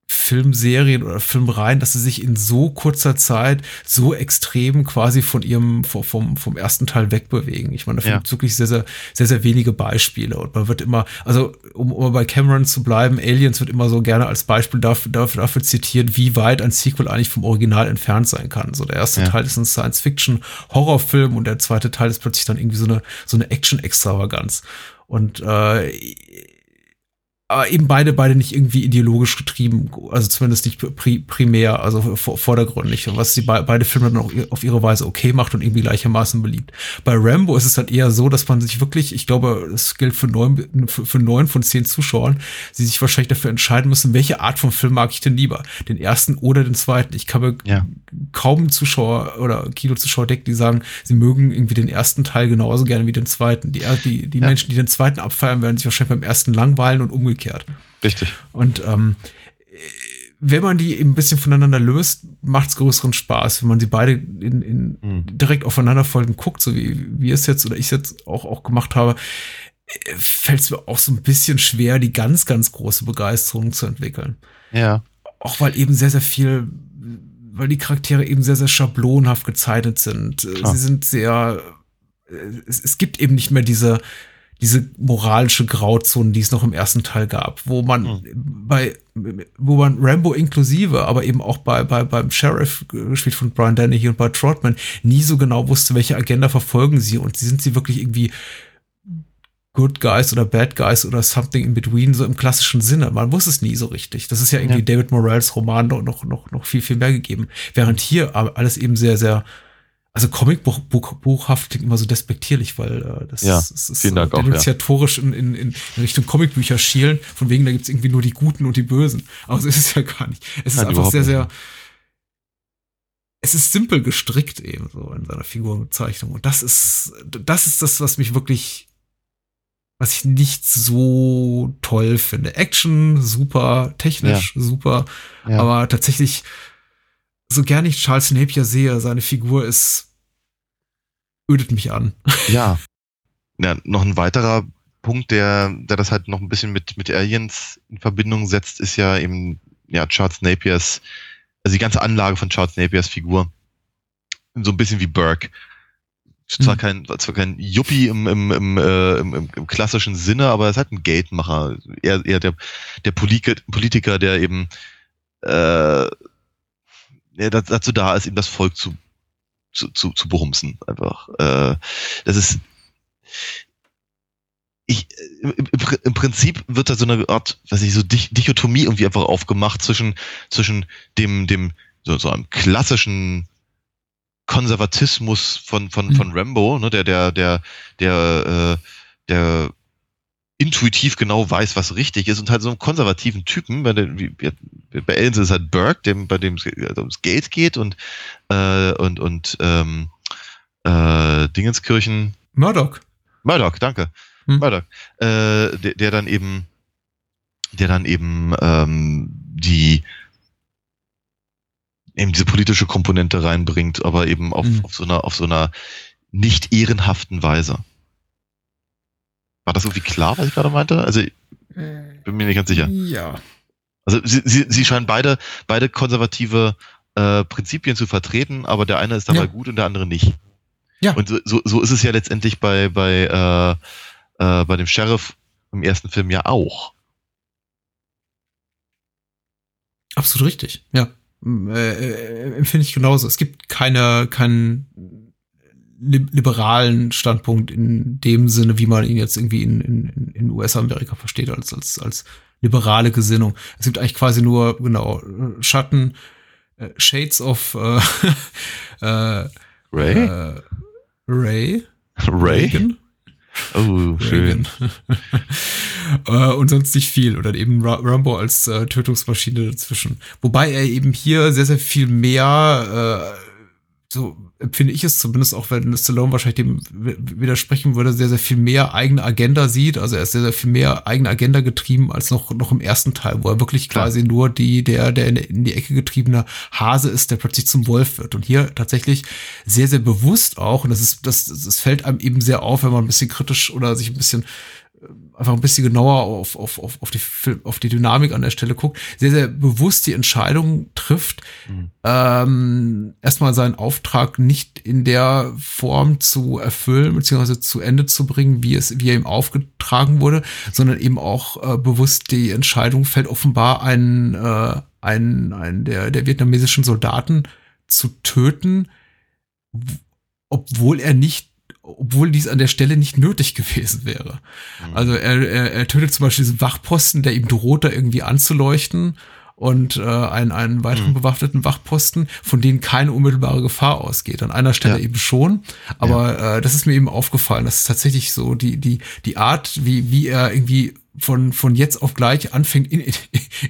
Filmserien oder Filmreihen, dass sie sich in so kurzer Zeit so extrem quasi von ihrem vom, vom ersten Teil wegbewegen. Ich meine, da ja. gibt wirklich sehr, sehr, sehr, sehr wenige Beispiele. Und man wird immer, also um, um bei Cameron zu bleiben, Aliens wird immer so gerne als Beispiel dafür, dafür, dafür zitiert, wie weit ein Sequel eigentlich vom Original entfernt sein kann. So der erste ja. Teil ist ein Science-Fiction-Horrorfilm und der zweite Teil ist plötzlich dann irgendwie so eine, so eine Action-Extravaganz. Und äh, aber eben beide, beide nicht irgendwie ideologisch getrieben, also zumindest nicht pri primär, also vordergründig, was sie be beide Filme dann auch auf ihre Weise okay macht und irgendwie gleichermaßen beliebt. Bei Rambo ist es dann eher so, dass man sich wirklich, ich glaube, das gilt für neun, für, für neun von zehn Zuschauern, sie sich wahrscheinlich dafür entscheiden müssen, welche Art von Film mag ich denn lieber? Den ersten oder den zweiten? Ich kann mir ja. kaum Zuschauer oder Kinozuschauer decken, die sagen, sie mögen irgendwie den ersten Teil genauso gerne wie den zweiten. Die, die, die ja. Menschen, die den zweiten abfeiern, werden sich wahrscheinlich beim ersten langweilen und umgekehrt umgekehrt. Richtig. Und ähm, wenn man die eben ein bisschen voneinander löst, macht es größeren Spaß. Wenn man sie beide in, in mhm. direkt aufeinanderfolgend guckt, so wie wir es jetzt oder ich es jetzt auch, auch gemacht habe, fällt es mir auch so ein bisschen schwer, die ganz, ganz große Begeisterung zu entwickeln. Ja. Auch weil eben sehr, sehr viel, weil die Charaktere eben sehr, sehr schablonhaft gezeichnet sind. Klar. Sie sind sehr, es, es gibt eben nicht mehr diese, diese moralische Grauzone, die es noch im ersten Teil gab, wo man mhm. bei, wo man Rambo inklusive, aber eben auch bei, bei, beim Sheriff, gespielt von Brian Dennehy und bei Trotman, nie so genau wusste, welche Agenda verfolgen sie und sind sie wirklich irgendwie Good Guys oder Bad Guys oder something in between, so im klassischen Sinne. Man wusste es nie so richtig. Das ist ja irgendwie ja. David Morales Roman noch, noch, noch viel, viel mehr gegeben. Während hier alles eben sehr, sehr also Comicbuchhaft klingt immer so despektierlich, weil äh, das, ja, ist, ist Dank so denunziatorisch ja. in, in, in Richtung Comicbücher schielen, von wegen, da gibt's irgendwie nur die Guten und die Bösen. Aber so ist es ja gar nicht. Es ist Nein, einfach sehr, sehr, es ist simpel gestrickt eben so in seiner Figurenbezeichnung. Und das ist, das ist das, was mich wirklich, was ich nicht so toll finde. Action, super, technisch, ja. super, aber tatsächlich so gern ich Charles Napier sehe, seine Figur ist, ödet mich an. *laughs* Ja. ja noch ein weiterer Punkt, der, der das halt noch ein bisschen mit, mit Aliens in Verbindung setzt, ist ja eben, ja, Charles Napiers, also die ganze Anlage von Charles Napiers Figur. So ein bisschen wie Burke. Zwar hm. kein, zwar kein Yuppie im, im, im, äh, im, im, im klassischen Sinne, aber er ist halt ein Geldmacher. Eher, eher der, der Politiker, der eben äh, ja, dazu da ist, eben das Volk zu, zu, zu, zu behumsen. Einfach. Äh, das ist. Ich, im, im Prinzip wird da so eine Art, weiß ich, so Dichotomie irgendwie einfach aufgemacht zwischen, zwischen dem, dem, so, so einem klassischen Konservatismus von, von, mhm. von Rambo, ne, der, der, der, der, äh, der intuitiv genau weiß, was richtig ist und halt so einen konservativen Typen, bei, der, wie, bei Ellen ist es halt Burke, dem, bei dem es also ums Geld geht und, äh, und, und ähm, äh, Dingenskirchen. Murdoch. Murdoch, danke. Hm. Murdoch. Äh, der, der dann eben, der dann eben ähm, die eben diese politische Komponente reinbringt, aber eben auf, hm. auf so einer, auf so einer nicht ehrenhaften Weise. War das irgendwie klar, was ich gerade meinte? Also, ich bin mir nicht ganz sicher. Ja. Also, sie, sie, sie scheinen beide, beide konservative äh, Prinzipien zu vertreten, aber der eine ist dabei ja. gut und der andere nicht. Ja. Und so, so, so ist es ja letztendlich bei, bei, äh, äh, bei dem Sheriff im ersten Film ja auch. Absolut richtig, ja. Äh, äh, empfinde ich genauso. Es gibt keine, keinen liberalen Standpunkt in dem Sinne, wie man ihn jetzt irgendwie in, in, in US-Amerika versteht, als, als, als liberale Gesinnung. Es gibt eigentlich quasi nur, genau, Schatten, äh, Shades of äh, *laughs* äh, Ray? Äh, Ray. Ray? Reagan? Oh, schön. *laughs* äh, und sonst nicht viel. Oder eben Ra Rambo als äh, Tötungsmaschine dazwischen. Wobei er eben hier sehr, sehr viel mehr, äh, so empfinde ich es zumindest, auch wenn Stallone wahrscheinlich dem widersprechen würde, sehr, sehr viel mehr eigene Agenda sieht. Also er ist sehr, sehr viel mehr eigene Agenda getrieben als noch, noch im ersten Teil, wo er wirklich Klar. quasi nur die, der, der in, in die Ecke getriebene Hase ist, der plötzlich zum Wolf wird. Und hier tatsächlich sehr, sehr bewusst auch, und das ist, das, das fällt einem eben sehr auf, wenn man ein bisschen kritisch oder sich ein bisschen einfach ein bisschen genauer auf, auf, auf, auf, die, Film- auf die Dynamik an der Stelle guckt, sehr, sehr bewusst die Entscheidung trifft, ähm, erstmal seinen Auftrag nicht in der Form zu erfüllen, beziehungsweise zu Ende zu bringen, wie es, wie er ihm aufgetragen wurde, sondern eben auch äh, bewusst die Entscheidung fällt, offenbar einen, äh, einen, einen der, der vietnamesischen Soldaten zu töten, obwohl er nicht obwohl dies an der Stelle nicht nötig gewesen wäre. Also er, er, er tötet zum Beispiel diesen Wachposten, der ihm droht, da irgendwie anzuleuchten und äh, einen, einen weiteren bewaffneten Wachposten, von denen keine unmittelbare Gefahr ausgeht. An einer Stelle Ja. eben schon, aber äh, das ist mir eben aufgefallen. Das ist tatsächlich so die, die, die Art, wie, wie er irgendwie von, von jetzt auf gleich anfängt, in, in,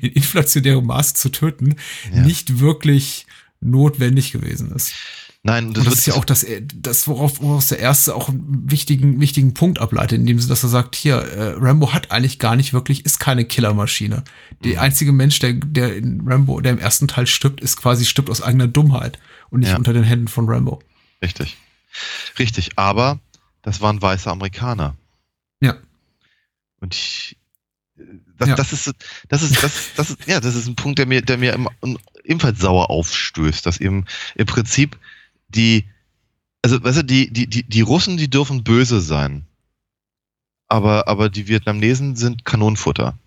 in inflationärem Maße zu töten, Ja. nicht wirklich notwendig gewesen ist. Nein, Und das ist ja auch das, äh, das worauf, woraus der erste auch einen wichtigen, wichtigen Punkt ableitet, indem sie, dass er sagt, hier, äh, Rambo hat eigentlich gar nicht wirklich, ist keine Killermaschine. Der einzige Mensch, der, der in Rambo, der im ersten Teil stirbt, ist quasi stirbt aus eigener Dummheit und nicht Ja. unter den Händen von Rambo. Richtig. Richtig, aber das waren weiße Amerikaner. Ja. Und ich, das, Ja. das ist, das ist, das, das ist, ja, das ist ein Punkt, der mir, der mir im, ebenfalls sauer aufstößt, dass eben im Prinzip die, also, weißt du, die, die, die, die Russen, die dürfen böse sein. Aber, aber die Vietnamesen sind Kanonenfutter.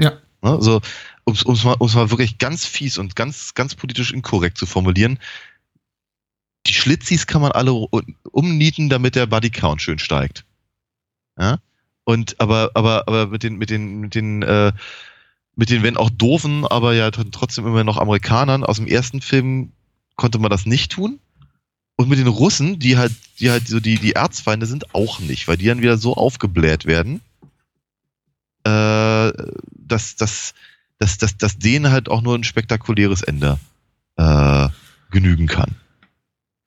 Ja. Ne? So, um's, um's mal, um's mal wirklich ganz fies und ganz, ganz politisch inkorrekt zu formulieren. Die Schlitzis kann man alle umnieten, damit der Bodycount schön steigt. Ja? Und aber, aber, aber mit den, mit den, mit den, äh, mit den, wenn auch doofen, aber ja tr- trotzdem immer noch Amerikanern aus dem ersten Film konnte man das nicht tun. Und mit den Russen, die halt, die halt so die, die Erzfeinde sind, auch nicht, weil die dann wieder so aufgebläht werden, äh, dass, dass, dass, dass, dass denen halt auch nur ein spektakuläres Ende äh, genügen kann.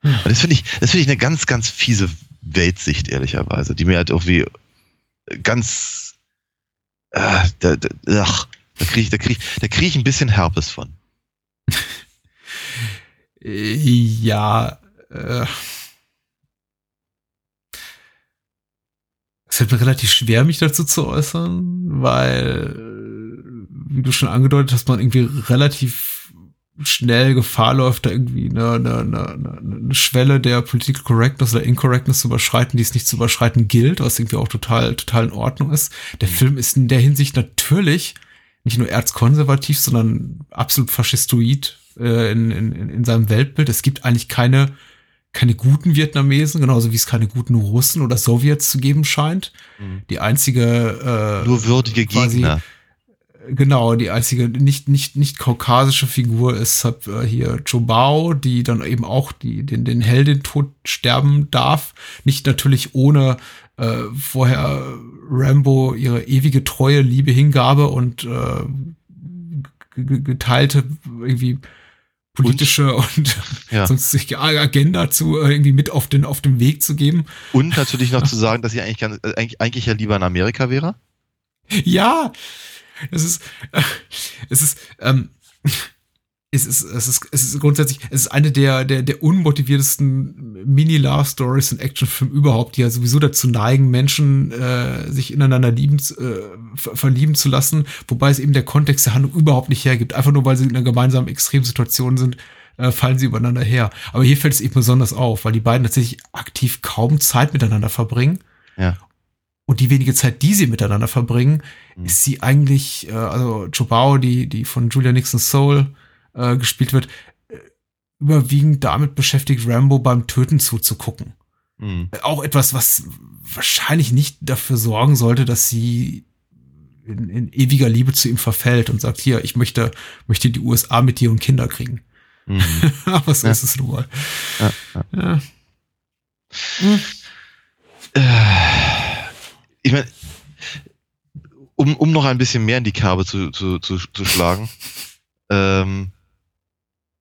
Und das finde ich, das finde ich eine ganz, ganz fiese Weltsicht, ehrlicherweise, die mir halt irgendwie ganz, äh, da, da, ach, da kriege ich, da krieg, da krieg ich ein bisschen Herpes von. Äh, Ja, äh, es fällt mir relativ schwer, mich dazu zu äußern, weil, äh, wie du schon angedeutet hast, man irgendwie relativ schnell Gefahr läuft, da irgendwie eine, eine, eine, eine Schwelle der Political Correctness oder Incorrectness zu überschreiten, die es nicht zu überschreiten gilt, was irgendwie auch total, total in Ordnung ist. Der Film ist in der Hinsicht natürlich nicht nur erzkonservativ, sondern absolut faschistoid äh, in, in in seinem Weltbild. Es gibt eigentlich keine, keine guten Vietnamesen, genauso wie es keine guten Russen oder Sowjets zu geben scheint. Mhm. Die einzige äh, Nur würdige quasi- Gegner. Genau, die einzige nicht nicht nicht kaukasische Figur ist halt, äh, hier Chobao, die dann eben auch die den den Heldentod sterben darf, nicht natürlich ohne äh, vorher Rambo ihre ewige treue Liebe Hingabe und äh, geteilte irgendwie politische und, *laughs* Ja. sonstige Agenda zu äh, irgendwie mit auf den auf dem Weg zu geben. Und natürlich noch zu *laughs* sagen, dass sie eigentlich, ganz, äh, eigentlich, eigentlich ja lieber in Amerika wäre. Ja, es ist, äh, es ist, ähm, es ist, es ist, es ist grundsätzlich, es ist eine der, der, der unmotiviertesten Mini-Love-Stories in Actionfilmen überhaupt, die ja sowieso dazu neigen, Menschen äh, sich ineinander lieben, zu- äh, ver verlieben zu lassen, wobei es eben der Kontext der Handlung überhaupt nicht hergibt. Einfach nur, weil sie in einer gemeinsamen Extremsituation sind, äh, fallen sie übereinander her. Aber hier fällt es eben besonders auf, weil die beiden tatsächlich aktiv kaum Zeit miteinander verbringen. Ja. Und die wenige Zeit, die sie miteinander verbringen, Mhm. ist sie eigentlich, äh, also Chobao, die, die von Julia Nixon Soul äh, gespielt wird, äh, überwiegend damit beschäftigt, Rambo beim Töten zuzugucken. Mhm. Auch etwas, was wahrscheinlich nicht dafür sorgen sollte, dass sie in, in ewiger Liebe zu ihm verfällt und sagt, hier, ich möchte, möchte die USA mit dir und Kinder kriegen. Mhm. *laughs* Aber so Ja. ist es nun mal. Ja, Ja. ich meine, um, um noch ein bisschen mehr in die Kerbe zu, zu, zu, zu schlagen, *laughs* ähm,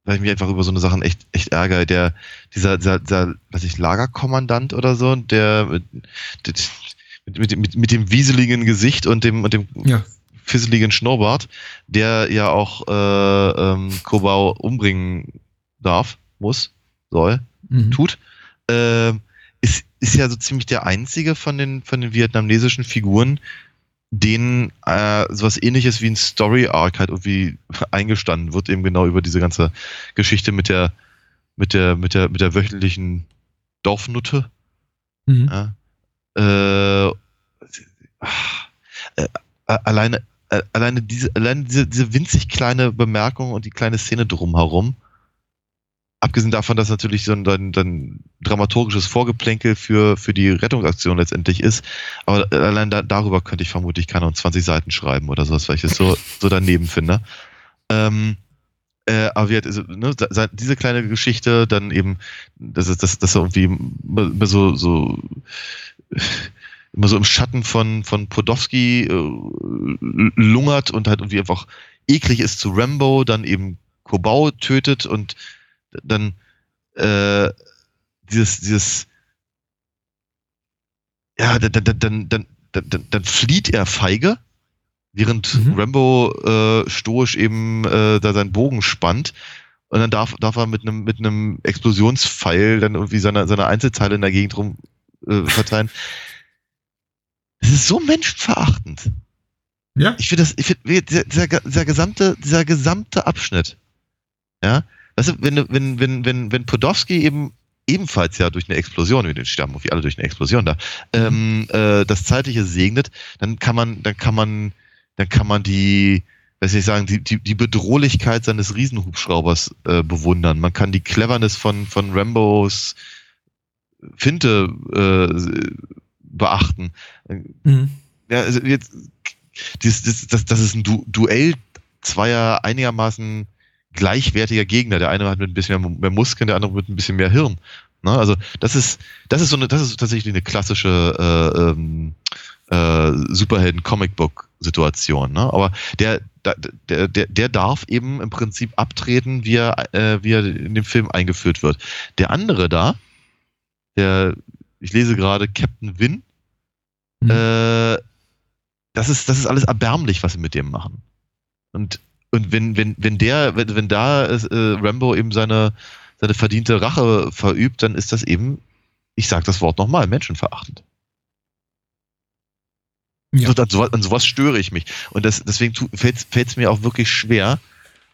weil ich mich einfach über so eine Sachen echt, echt ärgere, der, dieser, dieser, dieser was ich, Lagerkommandant oder so, der mit, mit, mit, mit, dem wieseligen Gesicht und dem, und dem Ja. fisseligen Schnurrbart, der ja auch äh, ähm, Kobau umbringen darf, muss, soll Mhm. tut, ähm, ist, ist ja so ziemlich der einzige von den, von den vietnamesischen Figuren, denen äh, sowas ähnliches wie ein Story-Arc halt irgendwie *laughs* eingestanden wird, eben genau über diese ganze Geschichte mit der, mit der, mit der, mit der wöchentlichen Dorfnutte. Mhm. Ja. Äh, äh, alleine, äh, alleine diese, alleine diese, diese winzig kleine Bemerkung und die kleine Szene drumherum. Abgesehen davon, dass natürlich so ein, ein, ein dramaturgisches Vorgeplänkel für, für die Rettungsaktion letztendlich ist. Aber allein da, darüber könnte ich vermutlich keine 20 Seiten schreiben oder sowas, weil ich das so, so daneben finde. Ähm, äh, aber wie hat, also, ne, se- diese kleine Geschichte, dann eben, das ist, das, das irgendwie immer so, so, immer so im Schatten von, von Podowski äh, lungert und halt irgendwie einfach eklig ist zu Rambo, dann eben Kobau tötet und dann äh, dieses, dieses, ja, dann, dann, dann, dann, dann, dann, flieht er feige, während Mhm. Rambo äh, stoisch eben äh, da seinen Bogen spannt. Und dann darf, darf er mit einem mit einem Explosionspfeil dann irgendwie seine, seine Einzelteile in der Gegend rum äh, verteilen. *laughs* Das ist so menschenverachtend. Ja. Ich finde das, ich finde, dieser, dieser, dieser gesamte, dieser gesamte Abschnitt, ja, weißt du, wenn, wenn, wenn, wenn, wenn Podowski eben ebenfalls ja durch eine Explosion, wir sterben irgendwie alle durch eine Explosion da, ähm, äh, das Zeitliche segnet, dann kann man, dann kann man, dann kann man die, weiß ich sagen, die, die, die Bedrohlichkeit seines Riesenhubschraubers äh, bewundern. Man kann die Cleverness von, von Rambos Finte äh, beachten. Mhm. Ja, also jetzt, dieses, das, das, das ist ein du Duell zweier einigermaßen gleichwertiger Gegner. Der eine hat mit ein bisschen mehr, mehr Muskeln, der andere mit ein bisschen mehr Hirn. Ne? Also das ist, das ist so eine, das ist tatsächlich eine klassische äh, ähm, äh, Superhelden-Comicbook-Situation. Ne? Aber der, der, der, der, der darf eben im Prinzip abtreten, wie er, äh, wie er in dem Film eingeführt wird. Der andere da, der, ich lese gerade Captain Win, Mhm. äh, das ist, das ist alles erbärmlich, was sie mit dem machen. Und, und wenn, wenn, wenn der, wenn, wenn da äh, Rambo eben seine, seine verdiente Rache verübt, dann ist das eben, ich sag das Wort nochmal, menschenverachtend. Ja. Und an, sowas, an sowas störe ich mich. Und das, deswegen fällt es mir auch wirklich schwer,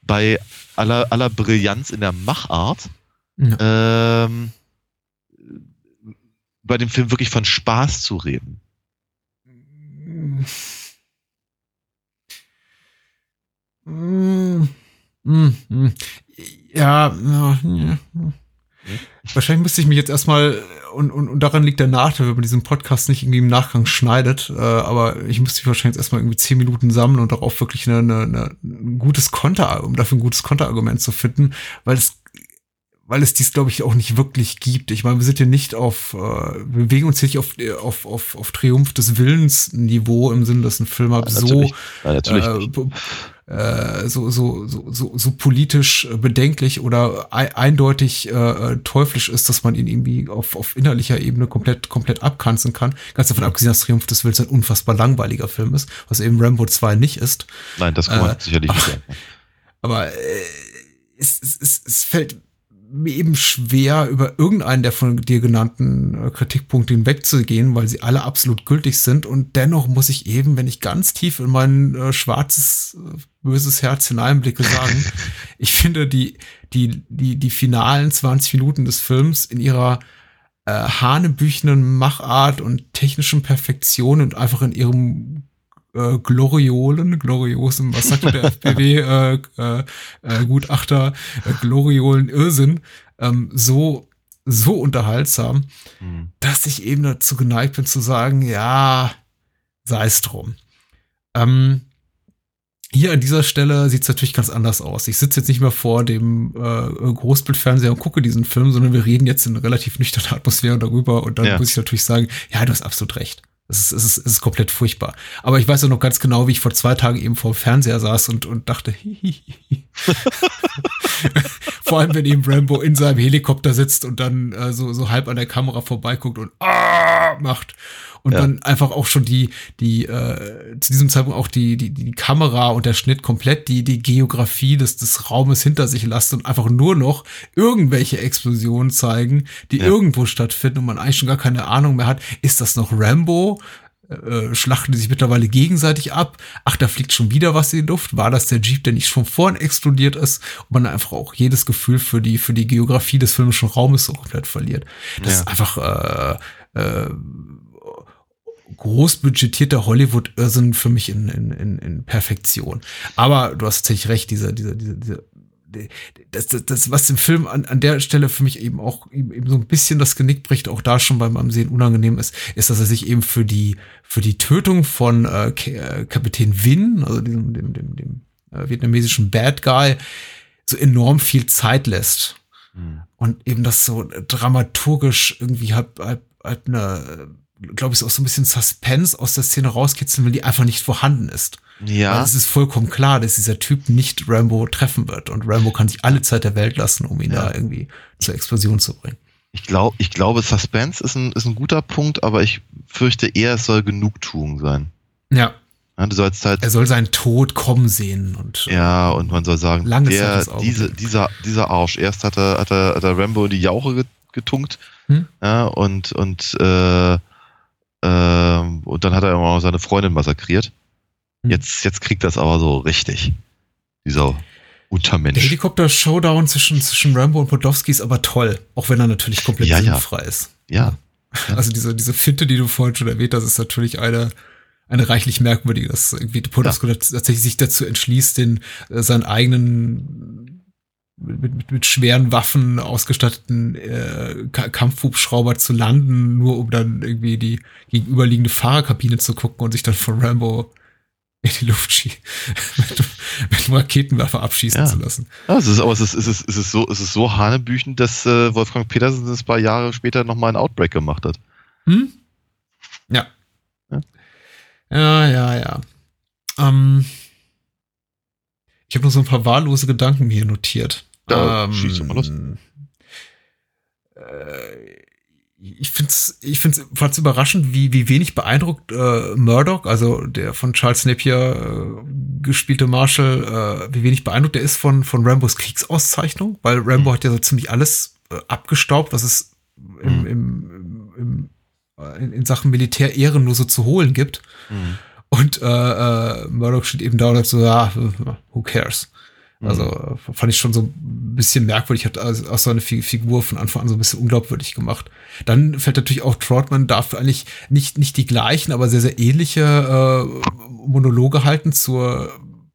bei aller, aller Brillanz in der Machart, Ja. ähm, bei dem Film wirklich von Spaß zu reden. Mm, mm, mm. Ja. Wahrscheinlich müsste ich mich jetzt erstmal, und, und, und daran liegt der Nachteil, wenn man diesen Podcast nicht irgendwie im Nachgang schneidet, äh, aber ich müsste mich wahrscheinlich jetzt erstmal irgendwie zehn Minuten sammeln und darauf wirklich eine, eine, eine, ein gutes Konter, um dafür ein gutes Konterargument zu finden, weil es weil es dies, glaube ich, auch nicht wirklich gibt. Ich meine, wir sind ja nicht auf, äh, wir bewegen uns hier nicht auf, auf, auf, auf Triumph des Willens-Niveau im Sinne, dass ein Film halt so. Ja, äh, äh, so, so, so, so, so politisch äh, bedenklich oder ei- eindeutig äh, äh, teuflisch ist, dass man ihn irgendwie auf, auf innerlicher Ebene komplett, komplett abkanzeln kann. Ganz davon abgesehen, dass Triumph des Willens ein unfassbar langweiliger Film ist, was eben Rambo 2 nicht ist. Nein, das kann man äh, sicherlich nicht sagen. *laughs* Aber äh, es, es, es, es fällt eben schwer, über irgendeinen der von dir genannten äh, Kritikpunkte hinwegzugehen, weil sie alle absolut gültig sind. Und dennoch muss ich eben, wenn ich ganz tief in mein äh, schwarzes, äh, böses Herz hineinblicke, sagen, *laughs* ich finde die, die, die, die finalen 20 Minuten des Films in ihrer äh, hanebüchenen Machart und technischen Perfektion und einfach in ihrem äh, gloriolen, gloriosen, was sagt der *laughs* FPW, äh, äh, äh, Gutachter, äh, gloriolen Irrsinn, ähm, so so unterhaltsam, Hm. dass ich eben dazu geneigt bin zu sagen, ja, sei es drum. Ähm, hier an dieser Stelle sieht es natürlich ganz anders aus. Ich sitze jetzt nicht mehr vor dem äh, Großbildfernseher und gucke diesen Film, sondern wir reden jetzt in relativ nüchterner Atmosphäre darüber und dann Ja. muss ich natürlich sagen, ja, du hast absolut recht. Es ist, es, ist, es ist komplett furchtbar. Aber ich weiß auch noch ganz genau, wie ich vor zwei Tagen eben vor dem Fernseher saß und, und dachte, hihihi. *laughs* vor allem, wenn eben Rambo in seinem Helikopter sitzt und dann äh, so, so halb an der Kamera vorbeiguckt und ah macht. Und Ja. dann einfach auch schon die, die, äh, zu diesem Zeitpunkt auch die, die, die Kamera und der Schnitt komplett die, die Geografie des, des Raumes hinter sich lässt und einfach nur noch irgendwelche Explosionen zeigen, die Ja. irgendwo stattfinden und man eigentlich schon gar keine Ahnung mehr hat, ist das noch Rambo? Äh, schlachten die sich mittlerweile gegenseitig ab. Ach, da fliegt schon wieder was in die Luft. War das der Jeep, der nicht schon vorhin explodiert ist? Und man einfach auch jedes Gefühl für die, für die Geografie des filmischen Raumes so komplett verliert. Das Ja. ist einfach äh, äh, großbudgetierter Hollywood-Irrsinn für mich in, in, in, in Perfektion. Aber du hast tatsächlich recht, diese, diese, diese, diese das, das, das, was im Film an, an der Stelle für mich eben auch eben, eben so ein bisschen das Genick bricht, auch da schon beim Ansehen unangenehm ist, ist, dass er sich eben für die, für die Tötung von äh, äh, Kapitän Win, also diesem, dem, dem, dem äh, vietnamesischen Bad Guy, so enorm viel Zeit lässt. Hm. Und eben das so dramaturgisch irgendwie halb, halb, halb eine, glaube ich, auch so ein bisschen Suspense aus der Szene rauskitzeln will, die einfach nicht vorhanden ist. Ja, es ist vollkommen klar, dass dieser Typ nicht Rambo treffen wird. Und Rambo kann sich alle Zeit der Welt lassen, um ihn Ja. da irgendwie zur Explosion zu bringen. ich glaube, ich glaube, Suspense ist ein, ist ein guter Punkt, aber ich fürchte eher, es soll Genugtuung sein. Ja. Ja, du sollst halt Er soll seinen Tod kommen sehen und Ja, und man soll sagen, Lange der, diese, dieser, dieser Arsch, erst hat er, hat er, hat er Rambo in die Jauche get- getunkt, Hm? ja, und, und, äh, ähm, und dann hat er immer seine Freundin massakriert. Hm. Jetzt, jetzt kriegt das aber so richtig. Dieser der Untermensch. Helikopter-Showdown zwischen, zwischen Rambo und Podolski ist aber toll. Auch wenn er natürlich komplett Ja, ja. sinnfrei ist. Ja, *laughs* Also diese, diese Finte, die du vorhin schon erwähnt hast, ist natürlich eine, eine reichlich merkwürdige, dass irgendwie Podolski tatsächlich sich dazu entschließt, den, äh, seinen eigenen mit, mit, mit schweren Waffen ausgestatteten äh, Ka- Kampfhubschrauber zu landen, nur um dann irgendwie die gegenüberliegende Fahrerkabine zu gucken und sich dann von Rambo in die Luft schie *laughs* mit, mit einem Raketenwerfer abschießen Ja. zu lassen. Ja, es ist, aber es ist, es ist, es ist so, es ist so hanebüchend, dass äh, Wolfgang Petersen das ein paar Jahre später nochmal ein Outbreak gemacht hat. Hm? Ja. Ja. Ja, ja, ja. Ähm, ich habe nur so ein paar wahllose Gedanken hier notiert. Ja, ähm, schieß doch mal los. Äh, ich find's, ich find's fand's überraschend, wie, wie wenig beeindruckt äh, Murdoch, also der von Charles Napier äh, gespielte Marshall, äh, wie wenig beeindruckt er ist von, von Rambos Kriegsauszeichnung, weil Rambo hat ja so ziemlich alles äh, abgestaubt, was es im, Mhm. im, im, im, äh, in, in Sachen Militärehren nur so zu holen gibt. Mhm. Und äh, äh, Murdoch steht eben da und sagt so, ja, who cares? Also äh, fand ich schon so ein bisschen merkwürdig, hat also auch so eine Fi- Figur von Anfang an so ein bisschen unglaubwürdig gemacht. Dann fällt natürlich auch Trotman dafür eigentlich nicht, nicht die gleichen, aber sehr, sehr ähnliche äh, Monologe halten zur,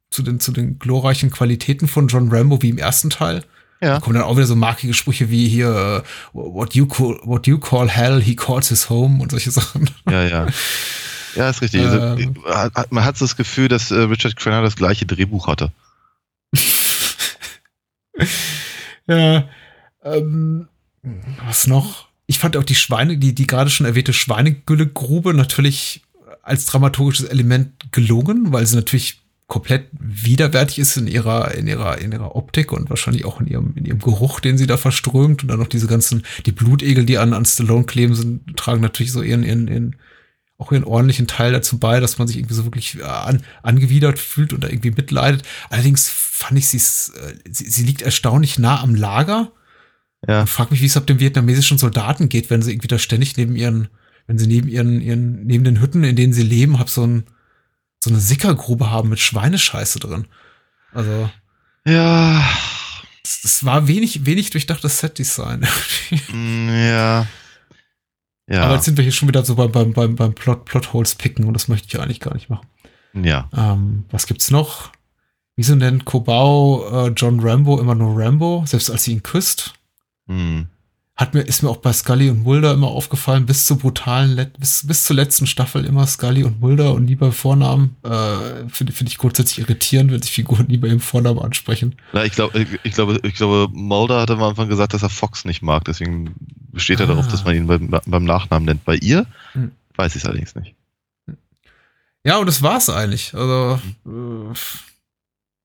zu, den, zu den glorreichen Qualitäten von John Rambo wie im ersten Teil. Ja. Da kommen dann auch wieder so markige Sprüche wie hier, äh, what you call, what you call hell, he calls his home und solche Sachen. Ja, ja. *laughs* Ja, ist richtig. Also, Ähm. man hat so das Gefühl, dass äh, Richard Crenna das gleiche Drehbuch hatte. *laughs* ja. Ähm, was noch? Ich fand auch die Schweine, die, die gerade schon erwähnte Schweinegüllegrube natürlich als dramaturgisches Element gelungen, weil sie natürlich komplett widerwärtig ist in ihrer, in ihrer, in ihrer Optik und wahrscheinlich auch in ihrem, in ihrem Geruch, den sie da verströmt und dann noch diese ganzen, die Blutegel, die an, an Stallone kleben sind, tragen natürlich so ihren, ihren, ihren, auch ihren ordentlichen Teil dazu bei, dass man sich irgendwie so wirklich äh, an, angewidert fühlt und da irgendwie mitleidet. Allerdings fand ich sie, äh, sie, sie liegt erstaunlich nah am Lager. Ja. Ich frage mich, wie es ab den vietnamesischen Soldaten geht, wenn sie irgendwie da ständig neben ihren, wenn sie neben ihren, ihren, neben den Hütten, in denen sie leben, hab so ein, so eine Sickergrube haben mit Schweinescheiße drin. Also, Ja. das, das war wenig, wenig durchdachtes Set-Design. *laughs* mm, Ja. Ja. Aber jetzt sind wir hier schon wieder so beim, beim, beim, beim Plot, Plotholes picken und das möchte ich eigentlich gar nicht machen. ja. Ähm, was gibt's noch? Wieso nennt Kobau äh, John Rambo immer nur Rambo, selbst als sie ihn küsst? Hm. Hat mir, ist mir auch bei Scully und Mulder immer aufgefallen, bis zur brutalen, Let bis, bis zur letzten Staffel immer Scully und Mulder und nie bei Vornamen. Äh, Finde find ich grundsätzlich irritierend, wenn sich Figuren nie bei ihrem Vornamen ansprechen. Na, ich glaube, ich, ich glaube, ich glaube, Mulder hat am Anfang gesagt, dass er Fox nicht mag, deswegen besteht er Ah. darauf, dass man ihn beim, beim Nachnamen nennt. Bei ihr Hm. weiß ich es allerdings nicht. Ja, und das war's eigentlich. Also, äh,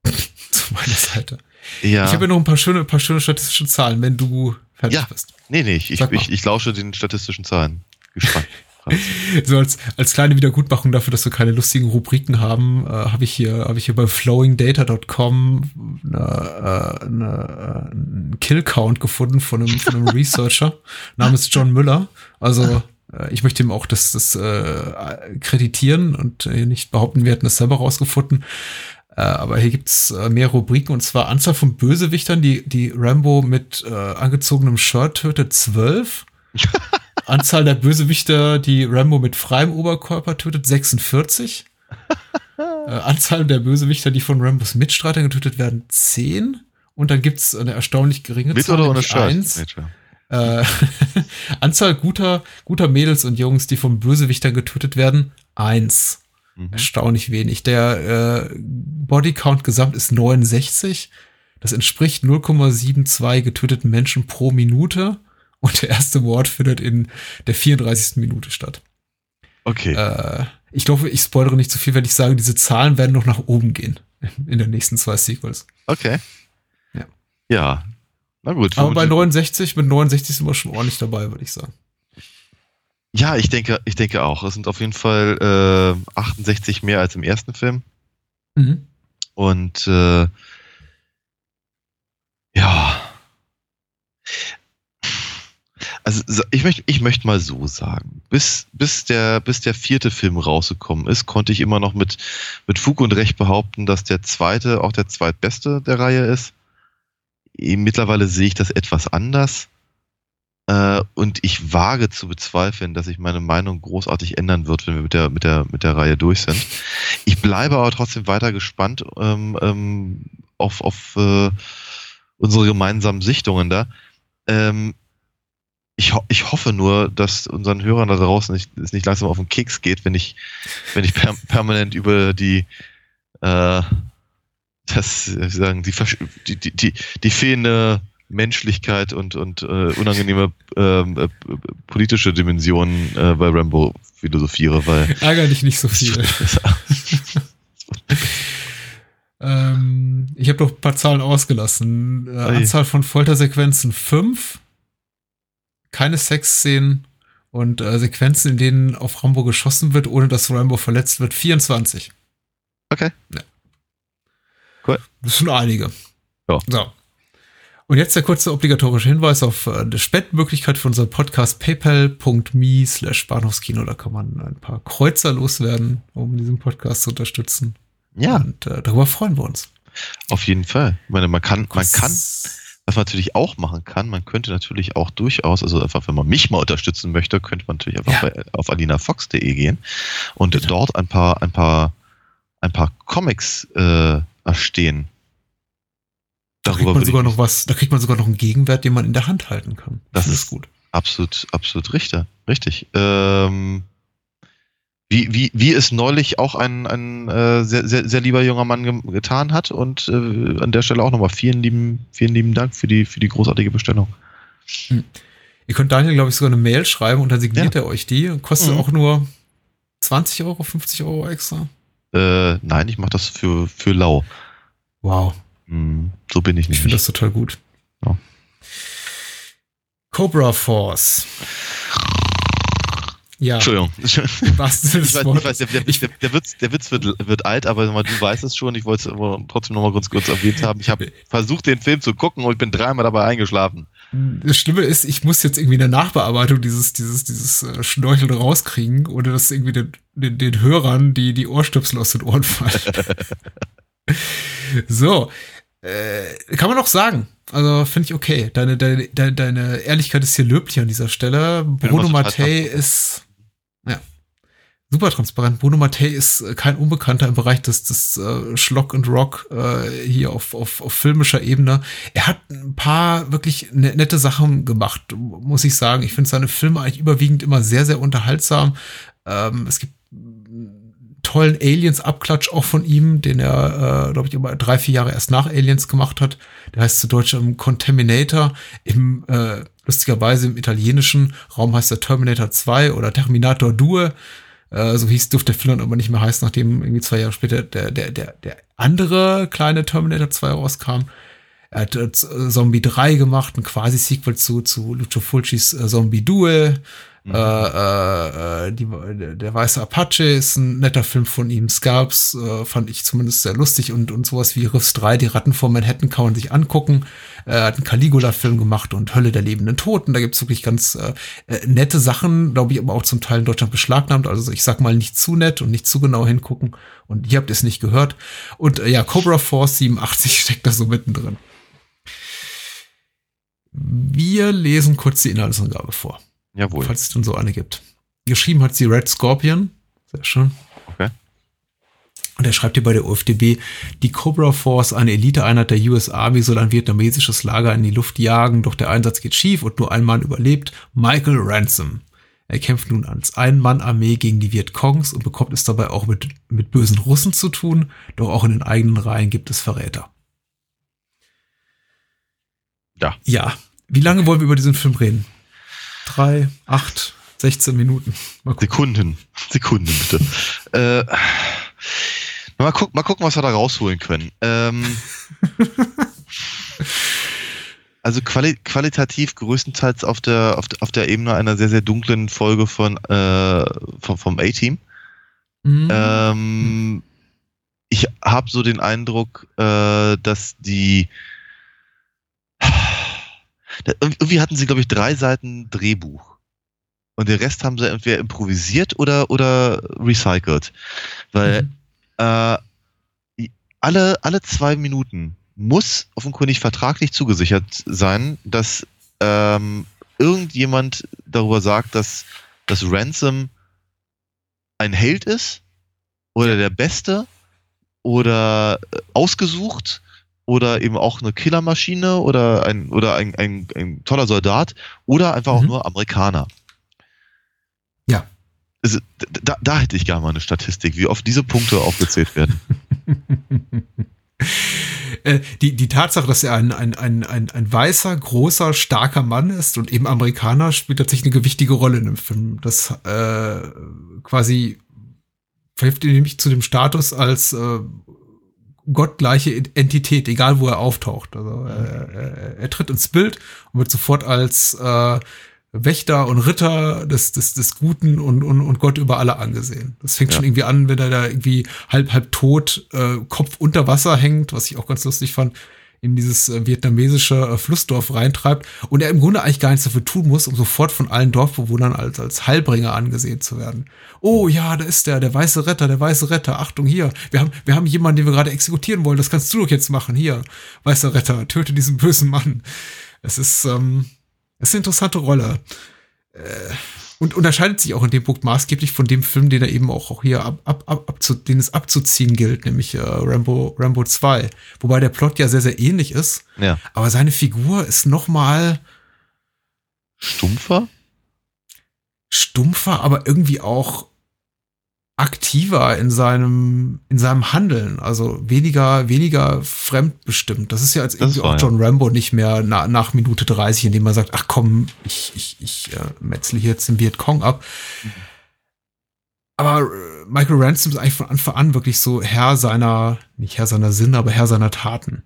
*laughs* zu meiner Seite. Ja. Ich habe ja noch ein paar schöne, paar schöne statistische Zahlen, wenn du fertig Ja. bist. nee, nee, ich, ich, ich, ich lausche den statistischen Zahlen. Gespannt. *laughs* So als, als kleine Wiedergutmachung dafür, dass wir keine lustigen Rubriken haben, äh, habe ich hier habe ich hier bei flowingdata.com eine, äh, eine, äh, einen Kill-Count gefunden von einem, von einem *laughs* Researcher namens John Müller. Also äh, ich möchte ihm auch das, das äh, kreditieren und äh, nicht behaupten, wir hätten das selber rausgefunden. Äh, aber hier gibt's äh, mehr Rubriken und zwar Anzahl von Bösewichtern, die, die Rambo mit äh, angezogenem Shirt tötet, 12. *laughs* Anzahl der Bösewichter, die Rambo mit freiem Oberkörper tötet, 46. *laughs* äh, Anzahl der Bösewichter, die von Rambos Mitstreitern getötet werden, 10. Und dann gibt's eine erstaunlich geringe Mit Zahl, oder nämlich Shirt? eins. Nature. Äh, *laughs* Anzahl guter, guter Mädels und Jungs, die von Bösewichtern getötet werden, 1. Mhm. Erstaunlich wenig. Der äh, Bodycount gesamt ist 69. Das entspricht 0,72 getöteten Menschen pro Minute. Und der erste Mord findet in der 34. Minute statt. Okay. Äh, ich glaube, ich spoilere nicht zu viel, wenn ich sage, diese Zahlen werden noch nach oben gehen *laughs* in den nächsten zwei Sequels. Okay. Ja. Ja. Na gut. Aber bei vermutlich- 69, mit 69 sind wir schon ordentlich dabei, würde ich sagen. Ja, ich denke, ich denke auch. Es sind auf jeden Fall äh, 68 mehr als im ersten Film. Mhm. Und äh, ja. Also so- ich möchte, ich möchte mal so sagen, bis, bis, der, bis der vierte Film rausgekommen ist, konnte ich immer noch mit, mit Fug und Recht behaupten, dass der zweite auch der zweitbeste der Reihe ist. Mittlerweile sehe ich das etwas anders. Äh, und ich wage zu bezweifeln, dass sich meine Meinung großartig ändern wird, wenn wir mit der, mit der, mit der Reihe durch sind. Ich bleibe aber trotzdem weiter gespannt ähm, ähm, auf, auf äh, unsere gemeinsamen Sichtungen da. Ähm, ich, ho ich hoffe nur, dass unseren Hörern da draußen nicht, es nicht langsam auf den Keks geht, wenn ich, wenn ich per permanent über die, äh, das, sagen, die, die, die, die fehlende Menschlichkeit und, und äh, unangenehme ähm, äh, politische Dimensionen äh, bei Rambo philosophiere, weil *laughs* Ärger dich nicht so viel. *laughs* ähm, ich habe noch ein paar Zahlen ausgelassen. Äh. Anzahl von Foltersequenzen 5. Keine Sexszenen. Und äh, Sequenzen, in denen auf Rambo geschossen wird, ohne dass Rambo verletzt wird, 24. Okay. Ja. Cool. Das sind einige. Ja. So. Und jetzt der kurze obligatorische Hinweis auf äh, die Spendenmöglichkeit für unseren Podcast paypal.me slash Bahnhofskino. Da kann man ein paar Kreuzer loswerden, um diesen Podcast zu unterstützen. Ja, Und äh, darüber freuen wir uns. auf jeden Fall. Ich meine, man kann, man kann, was man natürlich auch machen kann, man könnte natürlich auch durchaus, also einfach, wenn man mich mal unterstützen möchte, könnte man natürlich einfach Ja. bei, auf alinafox.de gehen und Bitte. dort ein paar, ein paar, ein paar Comics äh, erstehen. Da kriegt man sogar noch was, da kriegt man sogar noch einen Gegenwert, den man in der Hand halten kann. Das finde ist- gut. Absolut, absolut richtig. richtig. Ähm, wie, wie, wie es neulich auch ein, ein äh, sehr, sehr, sehr lieber junger Mann ge getan hat. Und äh, an der Stelle auch nochmal vielen lieben, vielen lieben Dank für die, für die großartige Bestellung. Ihr könnt Daniel, glaube ich, sogar eine Mail schreiben und dann signiert er euch die. Kostet Mhm. auch nur 20 Euro, 50 Euro extra. Äh, nein, ich mache das für, für lau. Wow. Hm, so bin ich Ich nicht. finde das total gut. Ja. Cobra Force. Ja, Entschuldigung. *laughs* Ich weiß, ich weiß der, der, der, der, Witz, der Witz wird, wird alt, aber du weißt es schon. Ich wollte es trotzdem nochmal kurz, kurz erwähnt haben. Ich habe versucht, den Film zu gucken und ich bin dreimal dabei eingeschlafen. Das Schlimme ist, ich muss jetzt irgendwie in der Nachbearbeitung dieses, dieses, dieses äh, Schnorcheln rauskriegen, ohne dass irgendwie den, den, den Hörern die, die Ohrstöpsel aus den Ohren fallen. *laughs* so. Äh, kann man auch sagen. Also finde ich okay. Deine, deine, deine, deine Ehrlichkeit ist hier löblich an dieser Stelle. Bruno Mattei ist. Ja. super transparent. Bruno Mattei ist äh, kein Unbekannter im Bereich des, des äh, Schlock und Rock äh, hier auf, auf, auf filmischer Ebene. Er hat ein paar wirklich ne, nette Sachen gemacht, muss ich sagen. Ich finde seine Filme eigentlich überwiegend immer sehr, sehr unterhaltsam. Ähm, es gibt tollen Aliens-Abklatsch auch von ihm, den er, äh, glaube ich, immer drei, vier Jahre erst nach Aliens gemacht hat. Der heißt zu Deutsch um, Contaminator. Im, äh, lustigerweise im italienischen Raum heißt er Terminator 2 oder Terminator 2. Äh, so hieß, durfte der Film aber nicht mehr heißen, nachdem irgendwie zwei Jahre später der, der, der, der andere kleine Terminator 2 rauskam. Er hat äh, Zombie 3 gemacht, ein quasi-Sequel zu, zu Lucio Fulcis äh, Zombie Duel. Mhm. Äh, äh, die, der weiße Apache ist ein netter Film von ihm. Scalps äh, fand ich zumindest sehr lustig und, und sowas wie Riffs 3, die Ratten vor Manhattan kann man sich angucken. Er hat einen Caligula-Film gemacht und Hölle der lebenden Toten. Da gibt's wirklich ganz äh, äh, nette Sachen, glaube ich, aber auch zum Teil in Deutschland beschlagnahmt. Also ich sag mal nicht zu nett und nicht zu genau hingucken. Und ihr habt es nicht gehört. Und äh, ja, Cobra Force 87 *laughs* steckt da so mittendrin. Wir lesen kurz die Inhaltsangabe vor. Jawohl. Falls es denn so eine gibt. Geschrieben hat sie Red Scorpion. Sehr schön. Okay. Und er schreibt hier bei der UFDB, die Cobra Force, eine Eliteeinheit der US Army, soll ein vietnamesisches Lager in die Luft jagen, doch der Einsatz geht schief und nur ein Mann überlebt, Michael Ransom. Er kämpft nun als Ein-Mann-Armee gegen die Vietcongs und bekommt es dabei auch mit, mit bösen Russen zu tun, doch auch in den eigenen Reihen gibt es Verräter. Ja. Ja. Wie lange wollen wir über diesen Film reden? Drei, acht, 16 Minuten. Sekunden. Sekunden, bitte. äh, mal, guck, mal gucken, was wir da rausholen können. Ähm, *laughs* also quali qualitativ größtenteils auf der, auf, auf der Ebene einer sehr, sehr dunklen Folge von, äh, vom, vom A-Team. Mhm. Ähm, ich habe so den Eindruck, äh, dass die irgendwie hatten sie, glaube ich, drei Seiten Drehbuch. Und den Rest haben sie entweder improvisiert oder, oder recycelt. Weil mhm. äh, alle, alle zwei Minuten muss offenkundig vertraglich zugesichert sein, dass ähm, irgendjemand darüber sagt, dass, dass Ransom ein Held ist oder der Beste oder äh, ausgesucht oder eben auch eine Killermaschine oder ein, oder ein, ein, ein toller Soldat oder einfach mhm. auch nur Amerikaner. Ja. Also, da, da hätte ich gerne mal eine Statistik, wie oft diese Punkte aufgezählt werden. *laughs* Äh, die, die Tatsache, dass er ein, ein, ein, ein, ein weißer, großer, starker Mann ist und eben Amerikaner, spielt tatsächlich eine gewichtige Rolle in dem Film. Das äh, quasi verhilft ihm nämlich zu dem Status als äh, gottgleiche Entität, egal wo er auftaucht. Also er, er, er tritt ins Bild und wird sofort als äh, Wächter und Ritter des, des, des Guten und, und, und Gott über alle angesehen. Das fängt ja. schon irgendwie an, wenn er da irgendwie halb, halb tot, äh, Kopf unter Wasser hängt, was ich auch ganz lustig fand in dieses äh, vietnamesische äh, Flussdorf reintreibt und er im Grunde eigentlich gar nichts dafür tun muss, um sofort von allen Dorfbewohnern als, als Heilbringer angesehen zu werden. Oh ja, da ist der, der weiße Retter, der weiße Retter. Achtung, hier. Wir haben, wir haben jemanden, den wir gerade exekutieren wollen. Das kannst du doch jetzt machen. Hier, weißer Retter, töte diesen bösen Mann. Es ist, ähm, es ist eine interessante Rolle. Äh, und unterscheidet sich auch in dem Punkt maßgeblich von dem Film, den er eben auch, auch hier ab, ab, ab, ab zu, den es abzuziehen gilt, nämlich äh, Rambo, Rambo 2. Wobei der Plot ja sehr, sehr ähnlich ist. Ja. Aber seine Figur ist noch mal stumpfer? Stumpfer, aber irgendwie auch aktiver in seinem, in seinem Handeln, also weniger, weniger fremdbestimmt. Das ist ja jetzt irgendwie auch John. Rambo nicht mehr na, nach Minute 30, indem man sagt, ach komm, ich, ich, ich äh, metzle hier jetzt den Vietcong ab. Aber äh, Michael Ransom ist eigentlich von Anfang an wirklich so Herr seiner, nicht Herr seiner Sinne, aber Herr seiner Taten.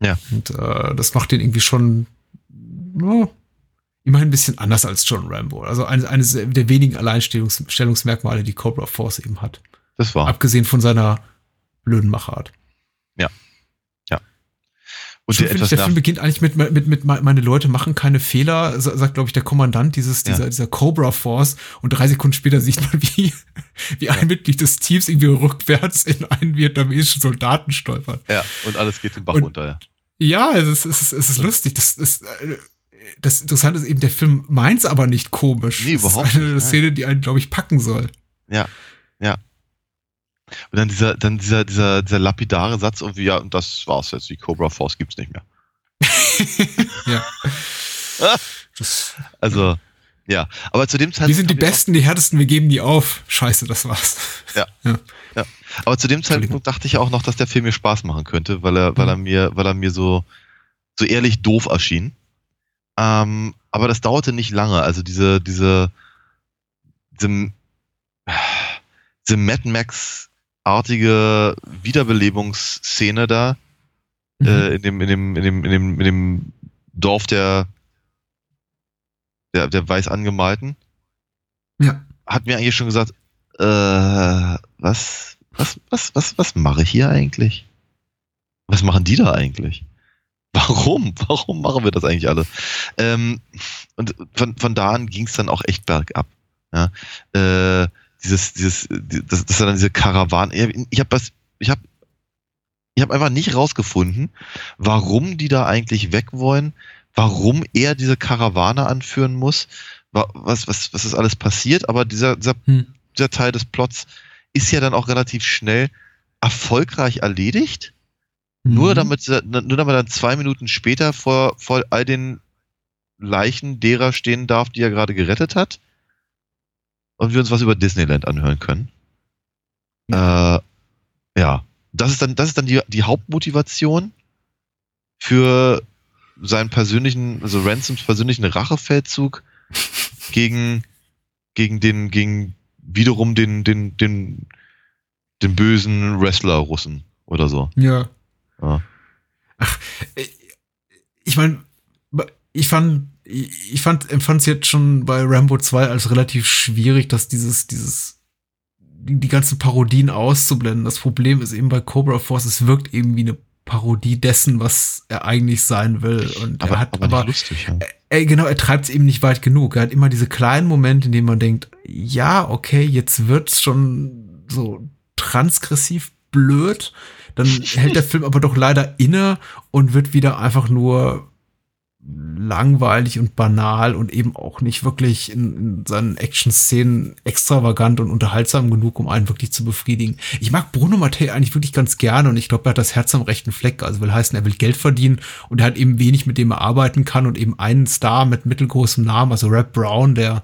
Ja. Und äh, das macht ihn irgendwie schon, ja, immerhin ein bisschen anders als John Rambo. Also eines, eines der wenigen Alleinstellungsmerkmale, die Cobra Force eben hat. Das war. Abgesehen von seiner blöden Machart. Ja. Ja. Und der, ich, der Film beginnt eigentlich mit, mit, mit, meine Leute machen keine Fehler, sagt, glaube ich, der Kommandant dieses, dieser, ja. dieser Cobra Force. Und drei Sekunden später sieht man, wie, *laughs* wie ein Mitglied des Teams irgendwie rückwärts in einen vietnamesischen Soldaten stolpert. Ja, und alles geht den Bach und, runter, ja. Ja, es ist, es ist, es ist lustig. Das ist, das Interessante ist eben, der Film meint es aber nicht komisch. Nee, überhaupt das ist eine nicht, Szene, die einen, glaube ich, packen soll. Ja. Und dann dieser, dann dieser, dieser, dieser lapidare Satz irgendwie, ja, und das war's jetzt, die Cobra Force gibt's nicht mehr. *laughs* Ja. *laughs* Also, ja. Aber zu dem Zeitpunkt. wir sind die Besten, die Härtesten, wir geben die auf. Scheiße, das war's. Aber zu dem Zeitpunkt dachte ich auch noch, dass der Film mir Spaß machen könnte, weil er, weil er mir, weil er mir so, so ehrlich doof erschien. Ähm, aber das dauerte nicht lange. Also diese, diese, diese, diese Mad Max-artige Wiederbelebungsszene da, Mhm. äh, in dem, in dem, in dem, in dem, in dem Dorf der, der, der weiß angemalten, Ja. hat mir eigentlich schon gesagt, äh, was, was, was, was, was mache ich hier eigentlich? Was machen die da eigentlich? Warum? Warum machen wir das eigentlich alle? Ähm, und von, von da an ging es dann auch echt bergab. Ja? Äh, dieses, dieses, die- das, das war dann diese Karawane. Ich- Ich habe was, ich habe, ich habe einfach nicht rausgefunden, warum die da eigentlich weg wollen, warum er diese Karawane anführen muss, wa- was, was, was ist alles passiert, aber dieser, dieser Hm. dieser Teil des Plots ist ja dann auch relativ schnell erfolgreich erledigt. Nur Mhm. damit, sie- nur damit er dann zwei Minuten später vor, vor all den Leichen derer stehen darf, die er gerade gerettet hat. Und wir uns was über Disneyland anhören können. Äh, ja. Das ist dann, das ist dann die, die Hauptmotivation für seinen persönlichen, also Ransoms persönlichen Rachefeldzug gegen, gegen den, gegen wiederum den, den, den, den bösen Wrestler-Russen oder so. Ja. Ja. Ach, äh, ich meine, ich fand, ich fand, empfand es jetzt schon bei Rambo 2 als relativ schwierig, dass dieses, dieses, die, die ganzen Parodien auszublenden. Das Problem ist eben bei Cobra Force, es wirkt eben wie eine Parodie dessen, was er eigentlich sein will. Und Aber, er hat aber, aber, lustig. Ja. Ey, genau, er treibt es eben nicht weit genug. Er hat immer diese kleinen Momente, in denen man denkt, ja, okay, jetzt wird's schon so transgressiv blöd. Dann hält der *laughs* Film aber doch leider inne und wird wieder einfach nur langweilig und banal und eben auch nicht wirklich in, in seinen Action-Szenen extravagant und unterhaltsam genug, um einen wirklich zu befriedigen. Ich mag Bruno Mattei eigentlich wirklich ganz gerne und ich glaube, er hat das Herz am rechten Fleck. Also will heißen, er will Geld verdienen und er hat eben wenig, mit dem er arbeiten kann und eben einen Star mit mittelgroßem Namen, also Rap Brown, der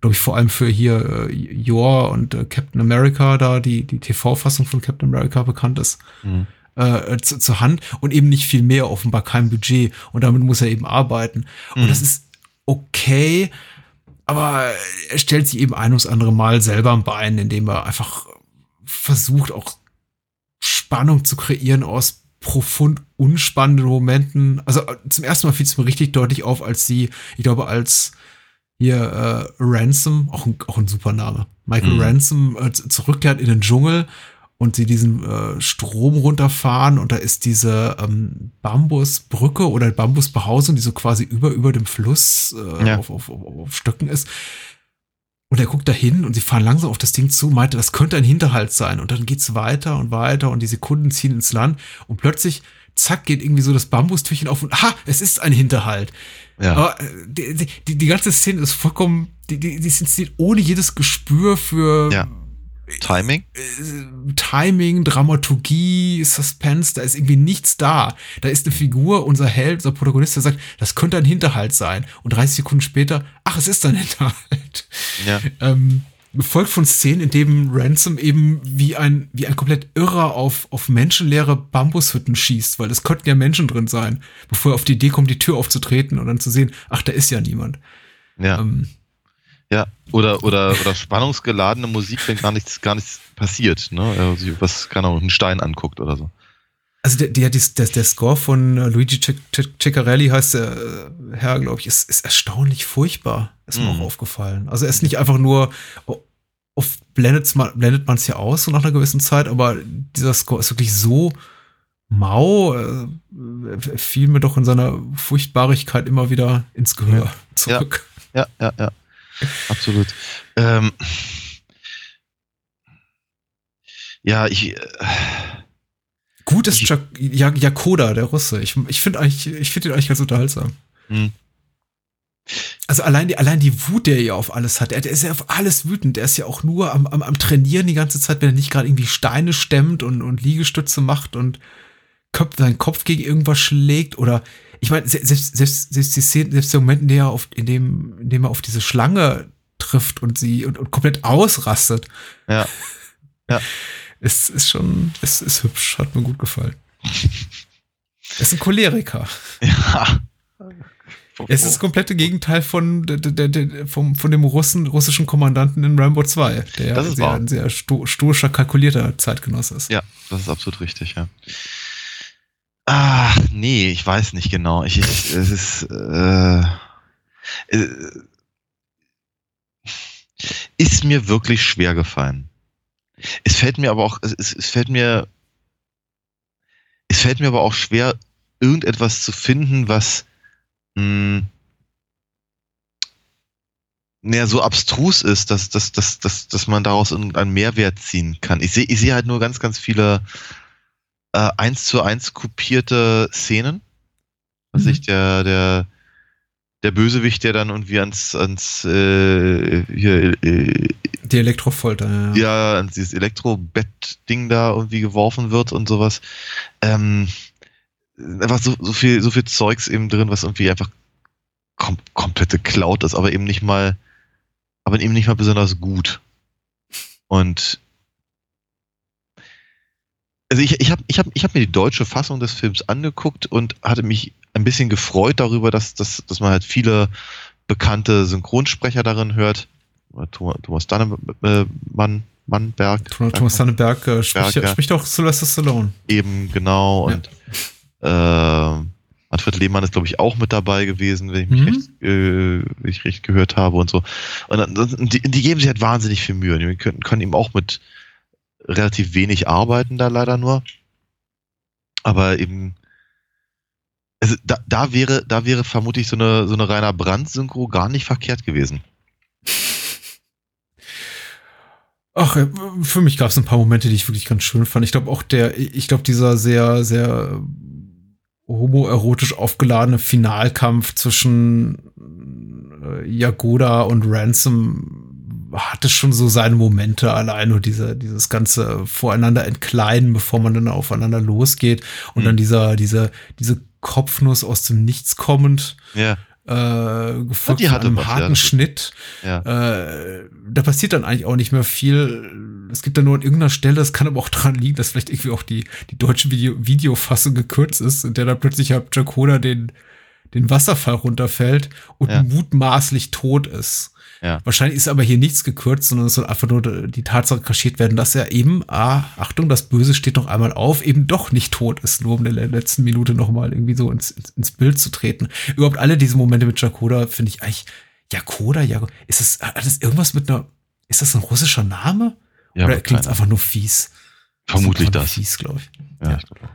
glaube ich vor allem für hier äh, Yor und äh, Captain America da die die TV-Fassung von Captain America bekannt ist Mhm. äh, zu, zur Hand und eben nicht viel mehr, offenbar kein Budget und damit muss er eben arbeiten. Und Mhm. das ist okay, aber er stellt sich eben ein ums andere Mal selber am Bein, indem er einfach versucht, auch Spannung zu kreieren aus profund unspannenden Momenten. Also äh, zum ersten Mal fiel es mir richtig deutlich auf, als sie, ich glaube, als hier äh, Ransom, auch ein, auch ein super Name, Michael Mhm. Ransom äh, zurückkehrt in den Dschungel und sie diesen äh, Strom runterfahren und da ist diese ähm, Bambusbrücke oder Bambusbehausung, die so quasi über über dem Fluss äh, Ja. auf, auf, auf, auf Stöcken ist. Und er guckt da hin und sie fahren langsam auf das Ding zu, meinte, das könnte ein Hinterhalt sein. Und dann geht's weiter und weiter und die Sekunden ziehen ins Land und plötzlich, zack, geht irgendwie so das Bambustürchen auf und ha, es ist ein Hinterhalt. Ja. Aber äh, die, die, die ganze Szene ist vollkommen, die, die, die ist inszeniert ohne jedes Gespür für Ja. Timing? äh, Timing, Dramaturgie, Suspense, da ist irgendwie nichts da. Da ist eine Figur, unser Held, unser Protagonist, der sagt, das könnte ein Hinterhalt sein. Und 30 Sekunden später, ach, es ist ein *laughs* Hinterhalt. Ja. Ähm, gefolgt von Szenen, in dem Ransom eben wie ein, wie ein komplett Irrer auf, auf menschenleere Bambushütten schießt, weil es könnten ja Menschen drin sein, bevor er auf die Idee kommt, die Tür aufzutreten und dann zu sehen, ach, da ist ja niemand. Ja. Ähm, Ja. Oder, oder, oder spannungsgeladene Musik, wenn gar nichts, gar nichts passiert, ne? Sich was, keine Ahnung, einen Stein anguckt oder so. Also der, der, der, der Score von äh, Luigi Cic- Cic- Ciccarelli heißt der äh, Herr, glaube ich, ist, ist erstaunlich furchtbar. Ist mir Mhm. auch aufgefallen. Also er ist nicht einfach nur, oh, oft blendet man es ja aus so nach einer gewissen Zeit, aber dieser Score ist wirklich so mau, äh, er fiel mir doch in seiner Furchtbarigkeit immer wieder ins Gehör zurück. Ja, ja, ja. Absolut. Ähm, ja, ich. Äh, Gut ist Jak Jak Jakoda, der Russe. Ich, ich finde eigentlich, ich finde ihn eigentlich ganz unterhaltsam. hm. Also allein die, allein die Wut, der er ja auf alles hat, er, der ist ja auf alles wütend. Der ist ja auch nur am, am, am Trainieren die ganze Zeit, wenn er nicht gerade irgendwie Steine stemmt und, und Liegestütze macht und Köpf, seinen Kopf gegen irgendwas schlägt oder ich meine, se- selbst, selbst, selbst die Szene, selbst der Moment, in, der er auf, in, dem, in dem er auf diese Schlange trifft und sie und, und komplett ausrastet, Ja. ist, ist schon, ist, ist hübsch, hat mir gut gefallen. Er ist ein Choleriker. Ja. Es ist das komplette Gegenteil von, der, der, der, vom, von dem Russen, russischen Kommandanten in Rambo 2, der Das ist sehr, ein sehr sto, stoischer, kalkulierter Zeitgenosse ist. Ja, das ist absolut richtig, ja. Ach, nee, ich weiß nicht genau. Ich, ich es ist, äh, äh, ist mir wirklich schwer gefallen. Es fällt mir aber auch, es es fällt mir, es fällt mir aber auch schwer, irgendetwas zu finden, was, mh, naja, so abstrus ist, dass, dass, dass, dass, dass man daraus einen Mehrwert ziehen kann. Ich sehe ich sehe halt nur ganz, ganz viele äh, eins zu eins kopierte Szenen. Was Mhm. ich, der, der, der Bösewicht, der dann irgendwie ans, ans äh, hier, äh, Die Elektrofolter, ja. ja, an dieses Elektrobett-Ding da irgendwie geworfen wird und sowas. Ähm, einfach so, so viel, so viel Zeugs eben drin, was irgendwie einfach kom komplette Cloud ist, aber eben nicht mal, aber eben nicht mal besonders gut. Und also ich, ich habe ich hab, ich hab mir die deutsche Fassung des Films angeguckt und hatte mich ein bisschen gefreut darüber, dass, dass, dass man halt viele bekannte Synchronsprecher darin hört. Thomas, Dannemann, Mannberg. Thomas Danneberg äh, spricht, ja. spricht auch Sylvester Stallone. Eben, genau. Ja. Und äh, Manfred Lehmann ist, glaube ich, auch mit dabei gewesen, wenn ich mich Mhm. recht, äh, wenn ich recht gehört habe und so. Und und die, die geben sich halt wahnsinnig viel Mühe. Die können, können eben auch mit relativ wenig arbeiten, da leider nur. Aber eben, also da, da wäre, da wäre vermutlich so eine, so eine reiner Brand-Synchro gar nicht verkehrt gewesen. Ach, äh, für mich gab es ein paar Momente, die ich wirklich ganz schön fand. Ich glaube auch der, ich glaube dieser sehr, sehr homoerotisch aufgeladene Finalkampf zwischen äh, Jagoda und Ransom hatte schon so seine Momente allein nur diese, dieses ganze voreinander entkleiden, bevor man dann aufeinander losgeht und Mhm. dann dieser, diese, diese Kopfnuss aus dem Nichts kommend, Ja, äh, gefolgt hatte einem was, ja, harten ist- Schnitt. ja. Äh, da passiert dann eigentlich auch nicht mehr viel. Es gibt dann nur an irgendeiner Stelle, das kann aber auch daran liegen, dass vielleicht irgendwie auch die, die deutsche Video, Videofassung gekürzt ist, in der dann plötzlich halt Jacoda den, den Wasserfall runterfällt und Ja. mutmaßlich tot ist. Ja. Wahrscheinlich ist aber hier nichts gekürzt, sondern es soll einfach nur die Tatsache kaschiert werden, dass er eben, ah, Achtung, das Böse steht noch einmal auf, eben doch nicht tot ist, nur um in der letzten Minute nochmal irgendwie so ins, ins, Bild zu treten. Überhaupt alle diese Momente mit Jacoda finde ich eigentlich, Jakoda, Jakoda, ist das, hat das irgendwas mit einer, ist das ein russischer Name? ja Oder klingt es einfach nur fies? vermutlich das. Fies, glaube ich. Ja, Ja. ich glaub auch.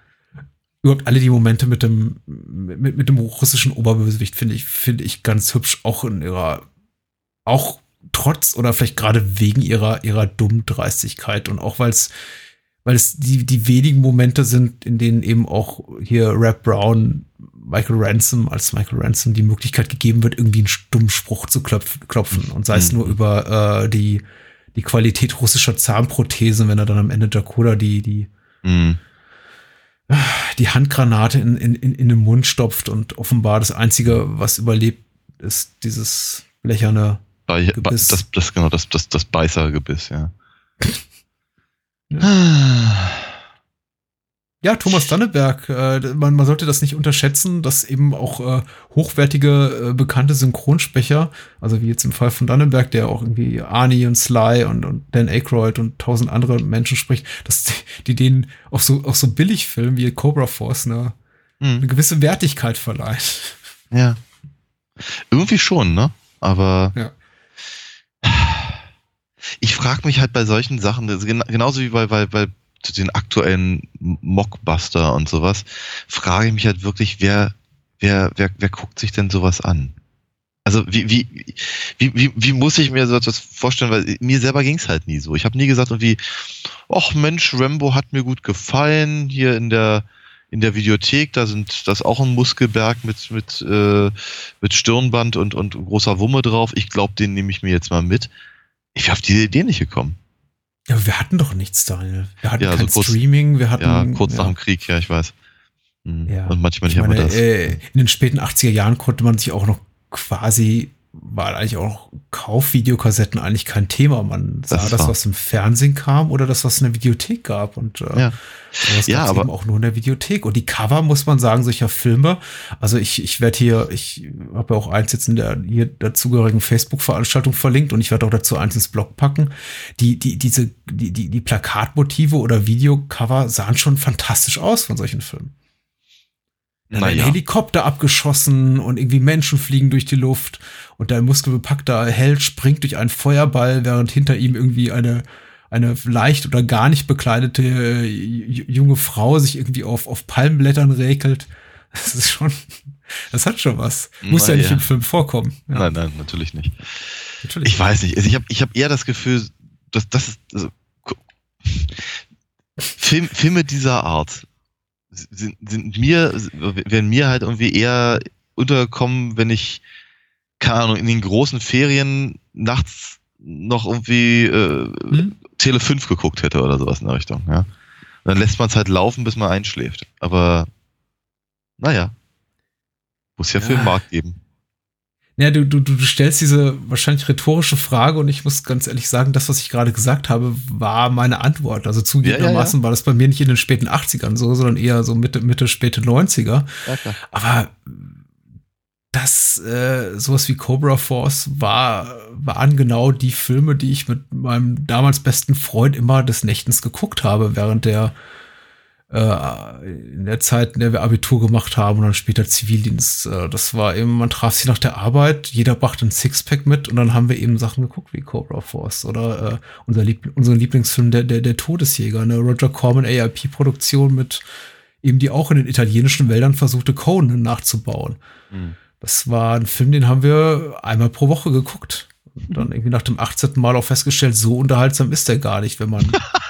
Überhaupt alle die Momente mit dem, mit, mit dem russischen Oberbösewicht finde ich, finde ich ganz hübsch, auch in ihrer, auch trotz oder vielleicht gerade wegen ihrer, ihrer Dummdreistigkeit und auch weil es, weil es die, die wenigen Momente sind, in denen eben auch hier Rap Brown, Michael Ransom, als Michael Ransom die Möglichkeit gegeben wird, irgendwie einen dummen Spruch zu klopf, klopfen und sei es Mhm. nur über äh, die, die Qualität russischer Zahnprothesen, wenn er dann am Ende Jakoda die, die, Mhm. die Handgranate in, in, in, in den Mund stopft und offenbar das Einzige, was überlebt, ist dieses blecherne. Bei, Gebiss. das, das, genau, das, das, das Beißergebiss, ja. Ja, Thomas Danneberg, äh, man, man sollte das nicht unterschätzen, dass eben auch äh, hochwertige, äh, bekannte Synchronsprecher, also wie jetzt im Fall von Danneberg, der auch irgendwie Arnie und Sly und, und Dan Aykroyd und tausend andere Menschen spricht, dass die, die denen auch so, auch so Billigfilmen wie Cobra Force eine, eine Mhm. gewisse Wertigkeit verleihen. Ja. Irgendwie schon, ne? Aber Ja. Ich frage mich halt bei solchen Sachen, genauso wie bei, bei, bei den aktuellen Mockbuster und sowas, frage ich mich halt wirklich, wer, wer, wer, wer guckt sich denn sowas an? Also wie, wie, wie, wie, wie muss ich mir so etwas vorstellen, weil mir selber ging es halt nie so. Ich habe nie gesagt irgendwie, ach Mensch, Rambo hat mir gut gefallen, hier in der in der Videothek, da sind das auch ein Muskelberg mit, mit, äh, mit Stirnband und, und großer Wumme drauf. Ich glaube, den nehme ich mir jetzt mal mit. Ich wäre auf diese Idee nicht gekommen. Ja, aber wir hatten doch nichts, Daniel. Wir hatten Ja, kein so kurz- Streaming, wir hatten. Ja, kurz nach ja. dem Krieg, ja, ich weiß. Hm. Ja. Und manchmal Ich nicht meine, das. äh, in den späten 80er Jahren konnte man sich auch noch quasi, war eigentlich auch Kaufvideokassetten eigentlich kein Thema. Man sah Das das, was im Fernsehen kam oder das, was in der Videothek gab. Und äh, Ja. sowas Ja, aber- eben auch nur in der Videothek. Und die Cover, muss man sagen, solcher Filme, also ich, ich werde hier, ich habe ja auch eins jetzt in der hier dazugehörigen Facebook-Veranstaltung verlinkt und ich werde auch dazu eins ins Blog packen. Die, die, diese, die, die, die Plakatmotive oder Videocover sahen schon fantastisch aus von solchen Filmen. Dann ein Naja. Helikopter abgeschossen und irgendwie Menschen fliegen durch die Luft und der muskelbepackter Held springt durch einen Feuerball, während hinter ihm irgendwie eine eine leicht oder gar nicht bekleidete äh, junge Frau sich irgendwie auf, auf Palmblättern räkelt. *laughs* Das ist schon, das hat schon was. Muss ja Na nicht ja. im Film vorkommen. Ja, Nein, nein, natürlich nicht. natürlich. Ich weiß nicht. Also ich habe ich hab eher das Gefühl, dass das ist. Also, Film, Filme dieser Art sind, sind mir, werden mir halt irgendwie eher untergekommen, wenn ich, keine Ahnung, in den großen Ferien nachts noch irgendwie äh, Hm? Tele 5 geguckt hätte oder sowas in der Richtung, ja. Und dann lässt man es halt laufen, bis man einschläft. Aber naja. Muss ja, Ja. für den Markt geben. Ja, du, du, du stellst diese wahrscheinlich rhetorische Frage und ich muss ganz ehrlich sagen, das, was ich gerade gesagt habe, war meine Antwort. Also zugegebenermaßen war das bei mir nicht in den späten 80ern so, sondern eher so Mitte, Mitte, späte 90er. Ja, klar. Aber das, äh, sowas wie Cobra Force war, waren genau die Filme, die ich mit meinem damals besten Freund immer des Nächtens geguckt habe, während der äh, in der Zeit, in der wir Abitur gemacht haben und dann später Zivildienst. Äh, das war eben, man traf sich nach der Arbeit, jeder brachte ein Sixpack mit und dann haben wir eben Sachen geguckt wie Cobra Force oder äh, unser Lieb unseren Lieblingsfilm, der, der, der Todesjäger, eine Roger Corman AIP-Produktion mit eben die auch in den italienischen Wäldern versuchte, Conan nachzubauen. Hm. Das war ein Film, den haben wir einmal pro Woche geguckt. Und dann irgendwie nach dem 18. Mal auch festgestellt, so unterhaltsam ist der gar nicht, wenn man *laughs*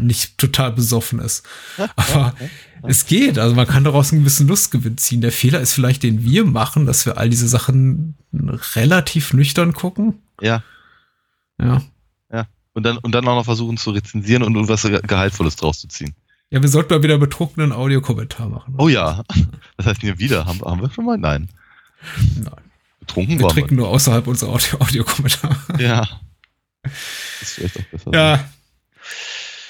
nicht total besoffen ist. *laughs* Aber es geht. Also man kann daraus einen gewissen Lustgewinn ziehen. Der Fehler ist vielleicht, den wir machen, dass wir all diese Sachen relativ nüchtern gucken. Ja. Ja. Und dann, und dann auch noch versuchen zu rezensieren und, und was Ge- Gehaltvolles draus zu ziehen. Ja, wir sollten mal wieder betrunkenen Audiokommentar machen. Oh ja. *laughs* Das heißt mir wieder. Haben, haben wir schon mal? Nein. Nein. Betrunken Wir waren trinken nur außerhalb unserer Audio Audiokommentare. wir. Ja. *laughs* Das ist vielleicht auch besser. Ja.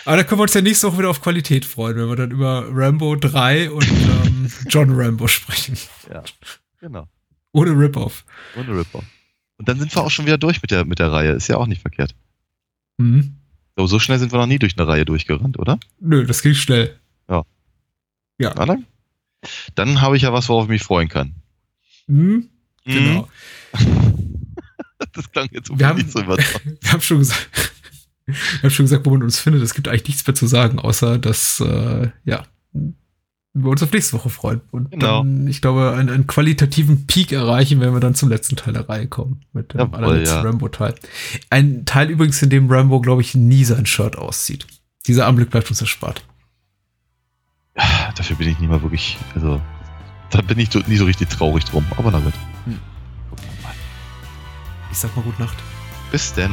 Aber da können wir uns ja nächste Woche wieder auf Qualität freuen, wenn wir dann über Rambo 3 und ähm, *laughs* John Rambo sprechen. Ja. Genau. Ohne Rip-Off. Ohne Ripper. Und dann sind wir auch schon wieder durch mit der, mit der Reihe. Ist ja auch nicht verkehrt. Mhm. So, so schnell sind wir noch nie durch eine Reihe durchgerannt, oder? Nö, das ging schnell. Na dann? Dann habe ich ja was, worauf ich mich freuen kann. Mhm. Genau. *laughs* Das klang jetzt Wir haben- so überzeugend. *laughs* Wir haben schon gesagt, wir haben schon gesagt, wo man uns findet. Es gibt eigentlich nichts mehr zu sagen, außer dass, äh, ja, wir uns auf nächste Woche freuen. Und Genau. dann, ich glaube, einen, einen qualitativen Peak erreichen, wenn wir dann zum letzten Teil der Reihe kommen. Mit dem Jawohl, allerletzten ja. Rambo-Teil. Ein Teil übrigens, in dem Rambo, glaube ich, nie sein Shirt auszieht. Dieser Anblick bleibt uns erspart. Dafür bin ich nicht mal wirklich, also, da bin ich nie so richtig traurig drum. Aber na gut. Hm. Ich sag mal gute Nacht. Bis dann.